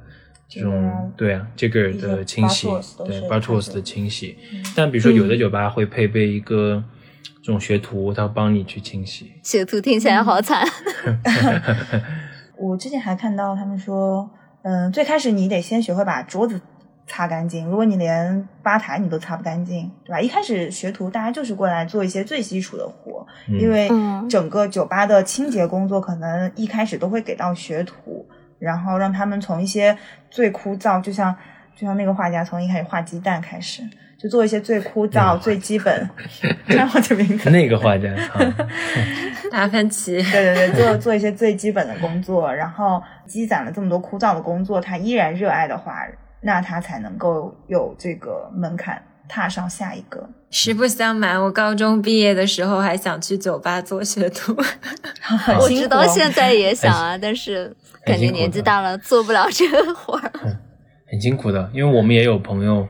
这种嗯对啊，这个一些的清洗对 bar tools 的的清洗。但比如说有的酒吧会配备一个这种学徒，他会帮你去清洗。学徒听起来好惨。我之前还看到他们说，嗯，最开始你得先学会把桌子擦干净，如果你连吧台你都擦不干净，对吧？一开始学徒大家就是过来做一些最基础的活，嗯因为嗯整个酒吧的清洁工作可能一开始都会给到学徒，然后让他们从一些最枯燥，就像就像那个画家从一开始画鸡蛋开始，就做一些最枯燥、最基本，看我这名字。那个画家啊，达芬奇，对对对，做做一些最基本的工作，然后积攒了这么多枯燥的工作，他依然热爱的话，那他才能够有这个门槛踏上下一个。实不相瞒，我高中毕业的时候还想去酒吧做学徒。我很辛苦哦直到现在也想啊，但是感觉年纪大了做不了这个活儿。很辛苦的，因为我们也有朋友，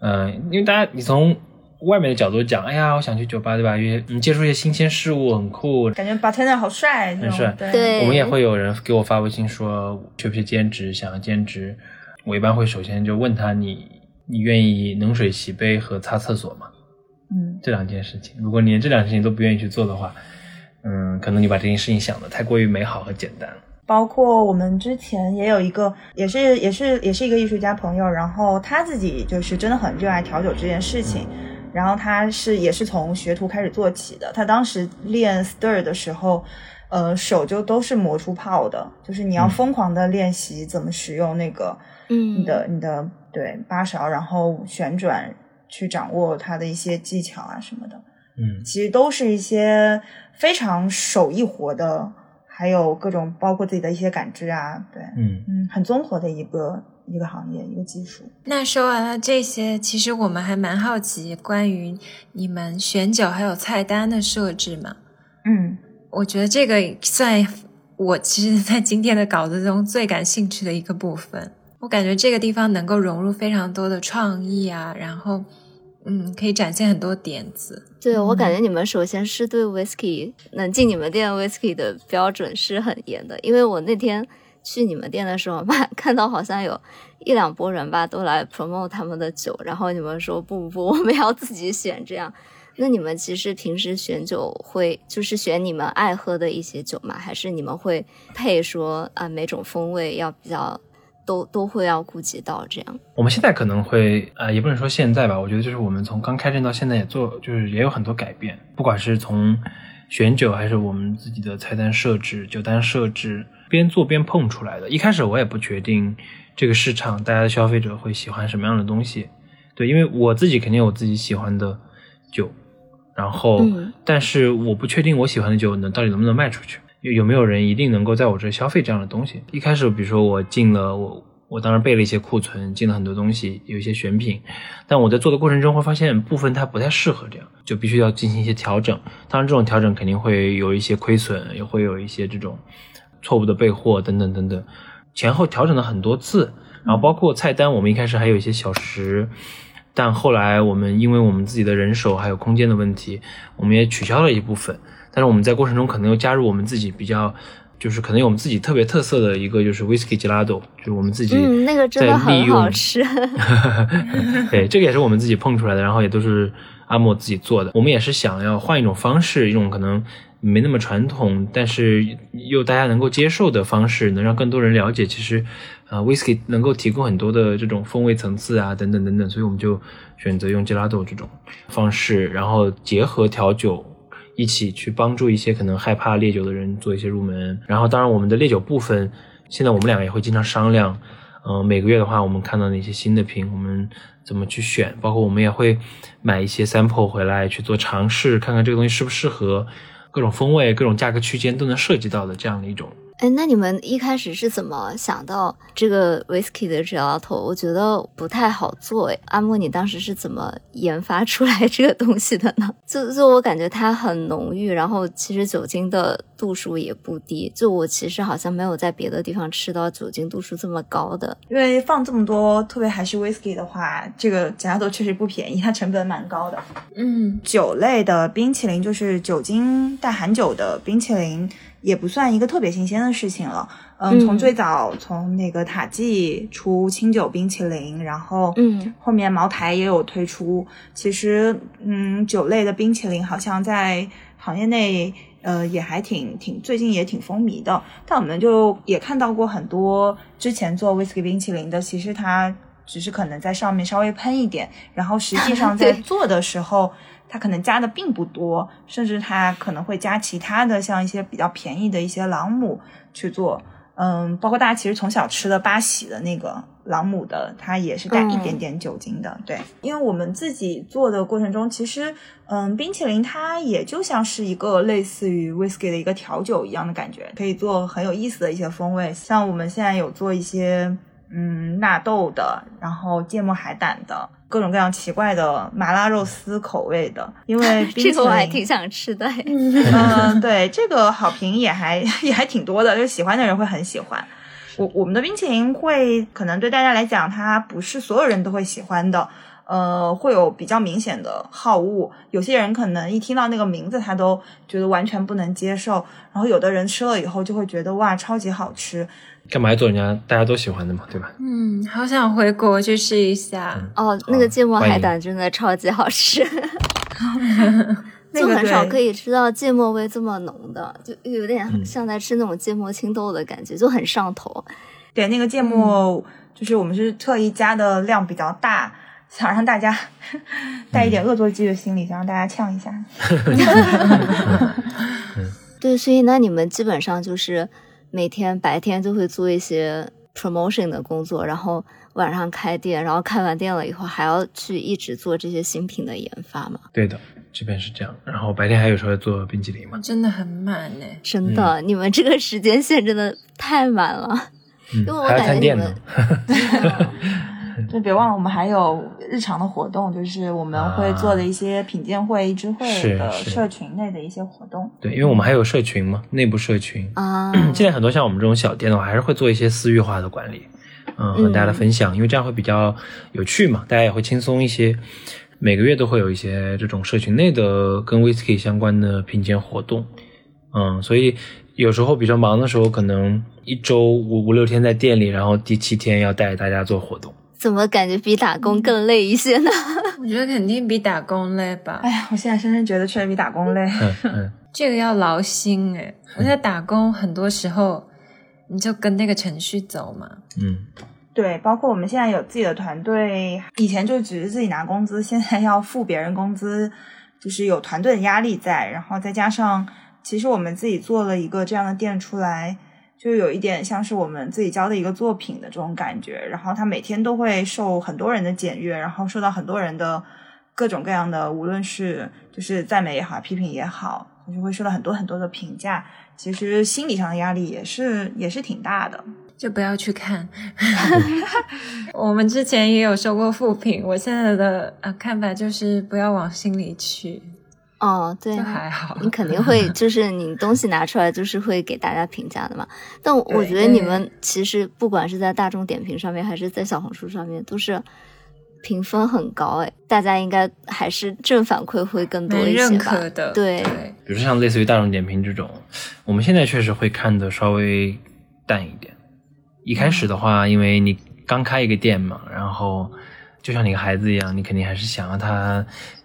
嗯、因为大家你从外面的角度讲，哎呀，我想去酒吧，对吧？因为你接触一些新鲜事物很酷。感觉 bartender 好帅，很帅对对我们也会有人给我发微信说缺不缺兼职，想要兼职。我一般会首先就问他你你愿意冷水洗杯和擦厕所吗？嗯，这两件事情，如果你连这两件事情都不愿意去做的话，嗯，可能你把这件事情想的太过于美好和简单了。包括我们之前也有一个，也是也是也是一个艺术家朋友，然后他自己就是真的很热爱调酒这件事情，然后他是也是从学徒开始做起的。他当时练 stir 的时候，呃，手就都是磨出泡的，就是你要嗯疯狂的练习怎么使用那个嗯你的你的对八勺，然后旋转去掌握它的一些技巧啊什么的。嗯其实都是一些非常手艺活的，还有各种包括自己的一些感知啊，对，嗯嗯，很综合的一个一个行业，一个技术。那说完了这些，其实我们还蛮好奇关于你们选酒还有菜单的设置嘛。嗯，我觉得这个算我其实，在今天的稿子中最感兴趣的一个部分。我感觉这个地方能够融入非常多的创意啊，然后，嗯，可以展现很多点子。对我感嗯觉你们首先是对 whisky 能进你们店 whisky 的标准是很严的，因为我那天去你们店的时候嘛，看到好像有一两拨人吧都来 promote 他们的酒，然后你们说不不不，我们要自己选这样。那你们其实平时选酒会就是选你们爱喝的一些酒吗？还是你们会配说啊每种风味要比较都都会要顾及到这样？我们现在可能会，呃，也不能说现在吧，我觉得就是我们从刚开店到现在也做，就是也有很多改变，不管是从选酒还是我们自己的菜单设置、酒单设置，边做边碰出来的。一开始我也不确定这个市场大家的消费者会喜欢什么样的东西，对，因为我自己肯定有自己喜欢的酒，然后，嗯但是我不确定我喜欢的酒能到底能不能卖出去，有有没有人一定能够在我这消费这样的东西。一开始，比如说我进了我。我当然备了一些库存，进了很多东西，有一些选品，但我在做的过程中会发现部分它不太适合这样，就必须要进行一些调整。当然，这种调整肯定会有一些亏损，也会有一些这种错误的备货等等等等，前后调整了很多次。然后包括菜单，我们一开始还有一些小时，但后来我们因为我们自己的人手还有空间的问题，我们也取消了一部分。但是我们在过程中可能又加入我们自己比较。就是可能有我们自己特别特色的一个，就是 whisky gelato，就是我们自己嗯，那个真的很好用吃。对，这个也是我们自己碰出来的，然后也都是阿莫自己做的。我们也是想要换一种方式，一种可能没那么传统，但是又大家能够接受的方式，能让更多人了解。其实，呃，whisky 能够提供很多的这种风味层次啊，等等等等，所以我们就选择用 gelato 这种方式，然后结合调酒。一起去帮助一些可能害怕烈酒的人做一些入门，然后当然我们的烈酒部分，现在我们两个也会经常商量，嗯，每个月的话，我们看到那些新的品，我们怎么去选，包括我们也会买一些 sample 回来去做尝试，看看这个东西适不适合，各种风味、各种价格区间都能涉及到的这样的一种。哎，那你们一开始是怎么想到这个 whisky 的 gelato？我觉得不太好做。哎，阿莫，你当时是怎么研发出来这个东西的呢？就就我感觉它很浓郁，然后其实酒精的度数也不低。就我其实好像没有在别的地方吃到酒精度数这么高的。因为放这么多，特别还是 whisky 的话，这个 gelato 确实不便宜，它成本蛮高的。嗯，酒类的冰淇淋就是酒精带含酒的冰淇淋。也不算一个特别新鲜的事情了，嗯，从最早从那个塔记出清酒冰淇淋，然后，嗯，后面茅台也有推出。其实，嗯，酒类的冰淇淋好像在行业内，呃，也还挺挺最近也挺风靡的。但我们就也看到过很多之前做 whisky 冰淇淋的，其实它只是可能在上面稍微喷一点，然后实际上 在做的时候。它可能加的并不多，甚至它可能会加其他的，像一些比较便宜的一些朗姆去做。嗯，包括大家其实从小吃的八喜的那个朗姆的，它也是带一点点酒精的。对，因为我们自己做的过程中，其实嗯，冰淇淋它也就像是一个类似于 whisky 的一个调酒一样的感觉，可以做很有意思的一些风味。像我们现在有做一些嗯纳豆的，然后芥末海胆的。各种各样奇怪的麻辣肉丝口味的，因为 这个我还挺想吃的。嗯，对，这个好评也还 也还挺多的，就喜欢的人会很喜欢。我我们的冰淇淋会可能对大家来讲，它不是所有人都会喜欢的，呃，会有比较明显的好恶。有些人可能一听到那个名字，他都觉得完全不能接受，然后有的人吃了以后就会觉得哇，超级好吃。干嘛要做人家大家都喜欢的嘛，对吧？嗯，好想回国去试一下。哦，那个芥末海胆真的超级好吃，就很少可以吃到芥末味这么浓的，就有点像在吃那种芥末青豆的感觉，就很上头。对，那个芥末就是我们是特意加的量比较大，想让大家带一点恶作剧的心理，想让大家呛一下。对，所以那你们基本上就是。每天白天就会做一些 promotion 的工作，然后晚上开店，然后开完店了以后还要去一直做这些新品的研发嘛？对的，这边是这样。然后白天还有时候做冰淇淋嘛？真的很满呢，真的，你们这个时间线真的太满了，因为我感觉你们。就别忘了，我们还有日常的活动，就是我们会做的一些品鉴会、知会的社群内的一些活动。对，因为我们还有社群嘛，内部社群啊。现在很多像我们这种小店的话，还是会做一些私域化的管理，嗯，和大家的分享，因为这样会比较有趣嘛，大家也会轻松一些。每个月都会有一些这种社群内的跟 whisky 相关的品鉴活动，嗯，所以有时候比较忙的时候，可能一周五五六天在店里，然后第七天要带大家做活动。怎么感觉比打工更累一些呢？我觉得肯定比打工累吧。哎呀，我现在深深觉得确实比打工累。这个要劳心哎。我在打工很多时候，你就跟那个程序走嘛。嗯，对，包括我们现在有自己的团队，以前就只是自己拿工资，现在要付别人工资，就是有团队的压力在，然后再加上，其实我们自己做了一个这样的店出来。就有一点像是我们自己交的一个作品的这种感觉，然后他每天都会受很多人的检阅，然后受到很多人的各种各样的，无论是就是赞美也好，批评也好，就是会受到很多很多的评价。其实心理上的压力也是也是挺大的，就不要去看。我们之前也有收过负评，我现在的呃看法就是不要往心里去。哦，对，还好，你肯定会，就是你东西拿出来，就是会给大家评价的嘛。但我觉得你们其实不管是在大众点评上面，还是在小红书上面，都是评分很高哎，大家应该还是正反馈会更多一些吧？对，比如像类似于大众点评这种，我们现在确实会看的稍微淡一点。一开始的话，因为你刚开一个店嘛，然后就像你个孩子一样，你肯定还是想让他。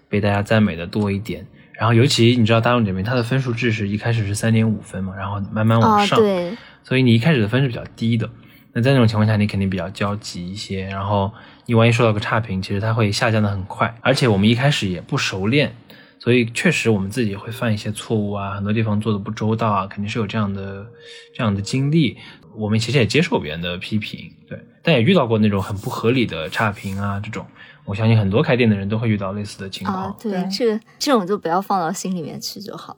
被大家赞美的多一点。然后尤其你知道大众点评它的分数制是一开始是三点五分嘛，然后慢慢往上，哦、对，所以你一开始的分是比较低的。那在那种情况下，你肯定比较焦急一些，然后你万一收到个差评，其实它会下降的很快。而且我们一开始也不熟练，所以确实我们自己会犯一些错误啊，很多地方做的不周到啊，肯定是有这样的这样的经历。我们其实也接受别人的批评，对，但也遇到过那种很不合理的差评啊，这种，我相信很多开店的人都会遇到类似的情况。啊，对，对这个这种就不要放到心里面去就好。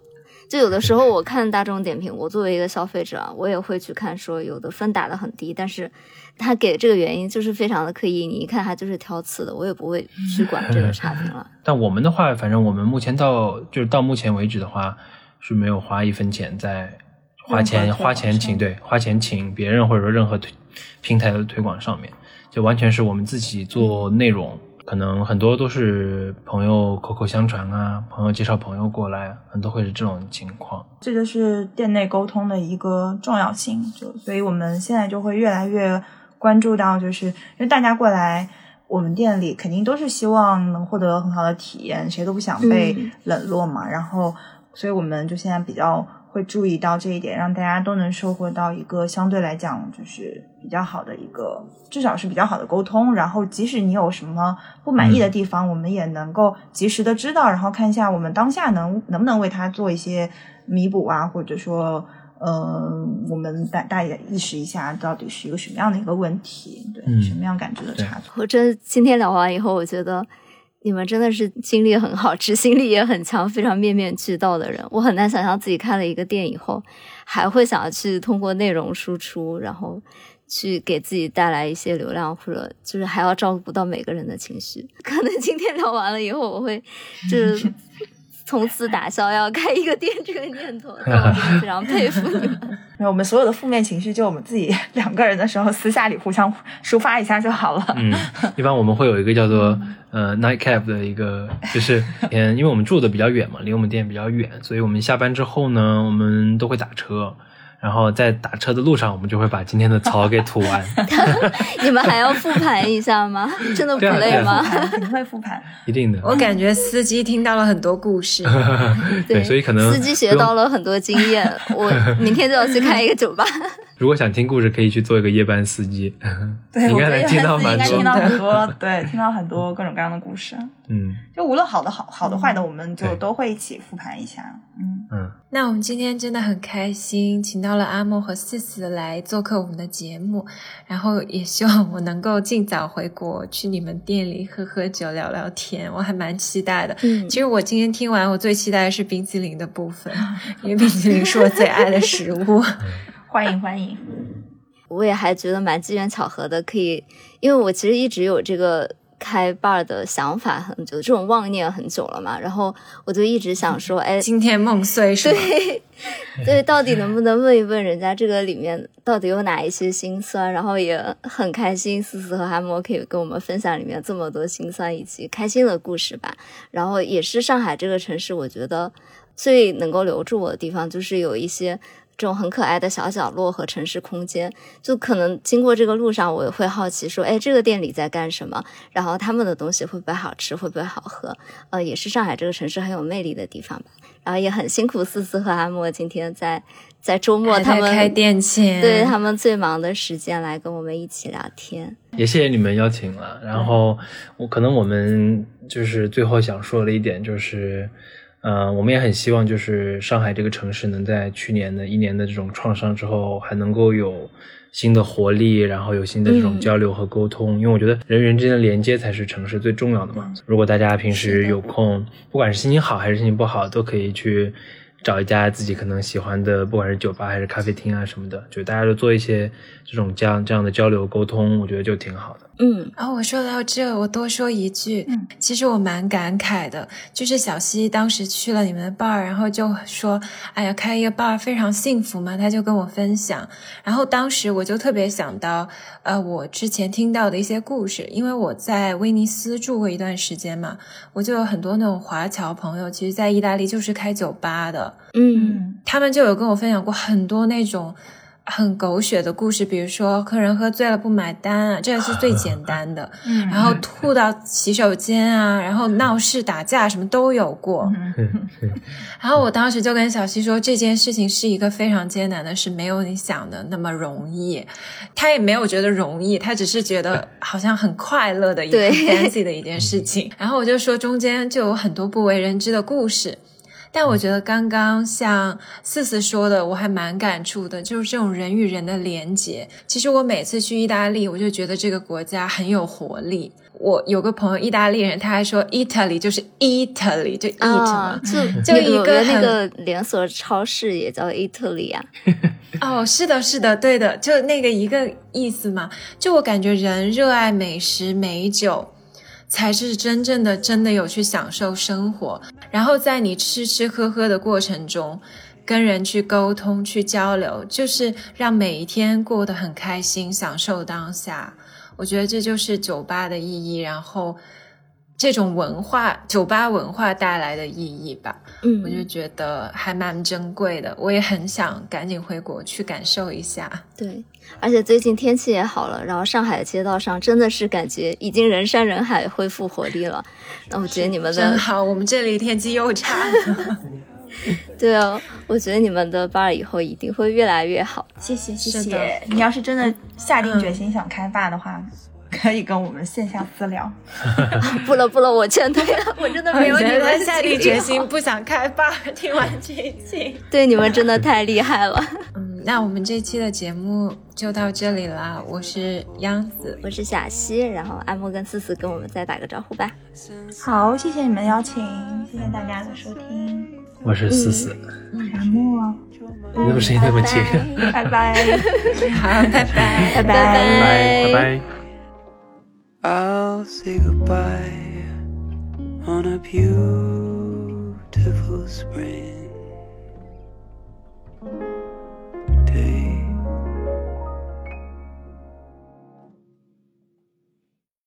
就有的时候我看大众点评，我作为一个消费者啊，我也会去看说有的分打的很低，但是他给这个原因就是非常的刻意，你一看他就是挑刺的，我也不会去管这个差评了。但我们的话，反正我们目前到就是到目前为止的话，是没有花一分钱在花钱花钱请对花钱请别人或者说任何推平台的推广上面，就完全是我们自己做内容，可能很多都是朋友口口相传啊，朋友介绍朋友过来，很多会是这种情况。这就是店内沟通的一个重要性，就所以我们现在就会越来越关注到，就是因为大家过来我们店里，肯定都是希望能获得很好的体验，谁都不想被嗯冷落嘛。然后，所以我们就现在比较会注意到这一点，让大家都能收获到一个相对来讲就是比较好的一个，至少是比较好的沟通。然后，即使你有什么不满意的地方，我们也能够及时的知道，然后看一下我们当下能能不能为他做一些弥补啊，或者说。呃，我们大大家意识一下，到底是一个什么样的一个问题，对，嗯什么样感知的差错。我这今天聊完以后，我觉得你们真的是精力很好，执行力也很强，非常面面俱到的人。我很难想象自己开了一个店以后，还会想要去通过内容输出，然后去给自己带来一些流量，或者就是还要照顾到每个人的情绪。可能今天聊完了以后，我会就是。从此打消要开一个店这个念头，我非常佩服你们。没有，我们所有的负面情绪，就我们自己 两个人的时候，私下里互相抒发一下就好了。嗯，一般我们会有一个叫做呃 nightcap 的一个，就是嗯，因为我们住的比较远嘛，离我们店比较远，所以我们下班之后呢，我们都会打车。然后在打车的路上，我们就会把今天的槽给吐完，你们还要复盘一下吗？真的不累吗？肯定会复盘。一定的。我感觉司机听到了很多故事，对，所以可能司机学到了很多经验，我明天就要去开一个酒吧。如果想听故事，可以去做一个夜班司机，对，应该能听到蛮多。该听到很多，对，听到很多各种各样的故事。嗯。就无论好的好好的坏的，我们就都会一起复盘一下。嗯，嗯，那我们今天真的很开心，请到了阿莫和四四来做客我们的节目，然后也希望我能够尽早回国，去你们店里喝喝酒、聊聊天，我还蛮期待的。嗯。其实我今天听完，我最期待的是冰淇淋的部分，因为冰淇淋是我最爱的食物。欢迎欢迎。我也还觉得蛮机缘巧合的，可以，因为我其实一直有这个开 bar 的想法很久，这种妄念很久了嘛，然后我就一直想说，哎，今天梦碎是吗？对，对，到底能不能问一问人家这个里面到底有哪一些辛酸？然后也很开心，思思和阿莫可以跟我们分享里面这么多辛酸以及开心的故事吧。然后也是上海这个城市，我觉得最能够留住我的地方，就是有一些。这种很可爱的小角落和城市空间，就可能经过这个路上，我也会好奇说，哎，这个店里在干什么？然后他们的东西会不会好吃，会不会好喝？呃，也是上海这个城市很有魅力的地方吧。然后也很辛苦思思和阿莫今天在在周末他们开店前，对他们最忙的时间来跟我们一起聊天。也谢谢你们邀请了。然后我可能我们就是最后想说的一点就是，呃，我们也很希望就是上海这个城市能在去年的一年的这种创伤之后，还能够有新的活力，然后有新的这种嗯交流和沟通。因为我觉得人与人之间的连接才是城市最重要的嘛。如果大家平时有空，不管是心情好还是心情不好，都可以去。找一家自己可能喜欢的，不管是酒吧还是咖啡厅啊什么的，就大家都做一些这种这样这样的交流沟通，我觉得就挺好的。嗯。然后、我说到这，我多说一句，嗯其实我蛮感慨的，就是小西当时去了你们的 bar，然后就说，哎呀，开一个 bar 非常幸福嘛，他就跟我分享，然后当时我就特别想到，呃，我之前听到的一些故事，因为我在威尼斯住过一段时间嘛，我就有很多那种华侨朋友，其实在意大利就是开酒吧的，嗯嗯他们就有跟我分享过很多那种，很狗血的故事，比如说客人喝醉了不买单啊，这个是最简单的。嗯然后吐到洗手间啊，然后闹事打架什么都有过。然后我当时就跟小西说，这件事情是一个非常艰难的事，没有你想的那么容易。他也没有觉得容易，他只是觉得好像很快乐的一个 fancy 的一件事情。然后我就说中间就有很多不为人知的故事。但我觉得刚刚像四四说的，我还蛮感触的，就是这种人与人的连结。其实我每次去意大利，我就觉得这个国家很有活力。我有个朋友意大利人，他还说 Italy 就是 Italy 就 eat 嘛，，啊就就一个那个连锁超市也叫 Italy 啊。哦，是的，是的，对的，就那个一个意思嘛。就我感觉人热爱美食美酒，才是真正的真的有去享受生活。然后在你吃吃喝喝的过程中，跟人去沟通、去交流，就是让每一天过得很开心，享受当下。我觉得这就是酒吧的意义，然后这种文化，酒吧文化带来的意义吧。嗯，我就觉得还蛮珍贵的，我也很想赶紧回国去感受一下。对，而且最近天气也好了，然后上海的街道上真的是感觉已经人山人海，恢复活力了。那我觉得你们的真好，我们这里天气又差。对啊，我觉得你们的 bar 以后一定会越来越好。谢谢谢谢。你要是真的下定决心想开 bar 的话，可以跟我们线下私聊。不了不了，我劝退了，我真的没有你们的得下定决心 不想开吧。听完这一期，对你们真的太厉害了。嗯，那我们这期的节目就到这里啦。我是央子，我是小西，然后阿莫跟思思跟我们再打个招呼吧。好，谢谢你们邀请，谢谢大家的收听。我是思思，沙漠，你怎么声音那么轻？拜拜，好，拜拜。拜拜拜拜拜。I'll say goodbye on a beautiful spring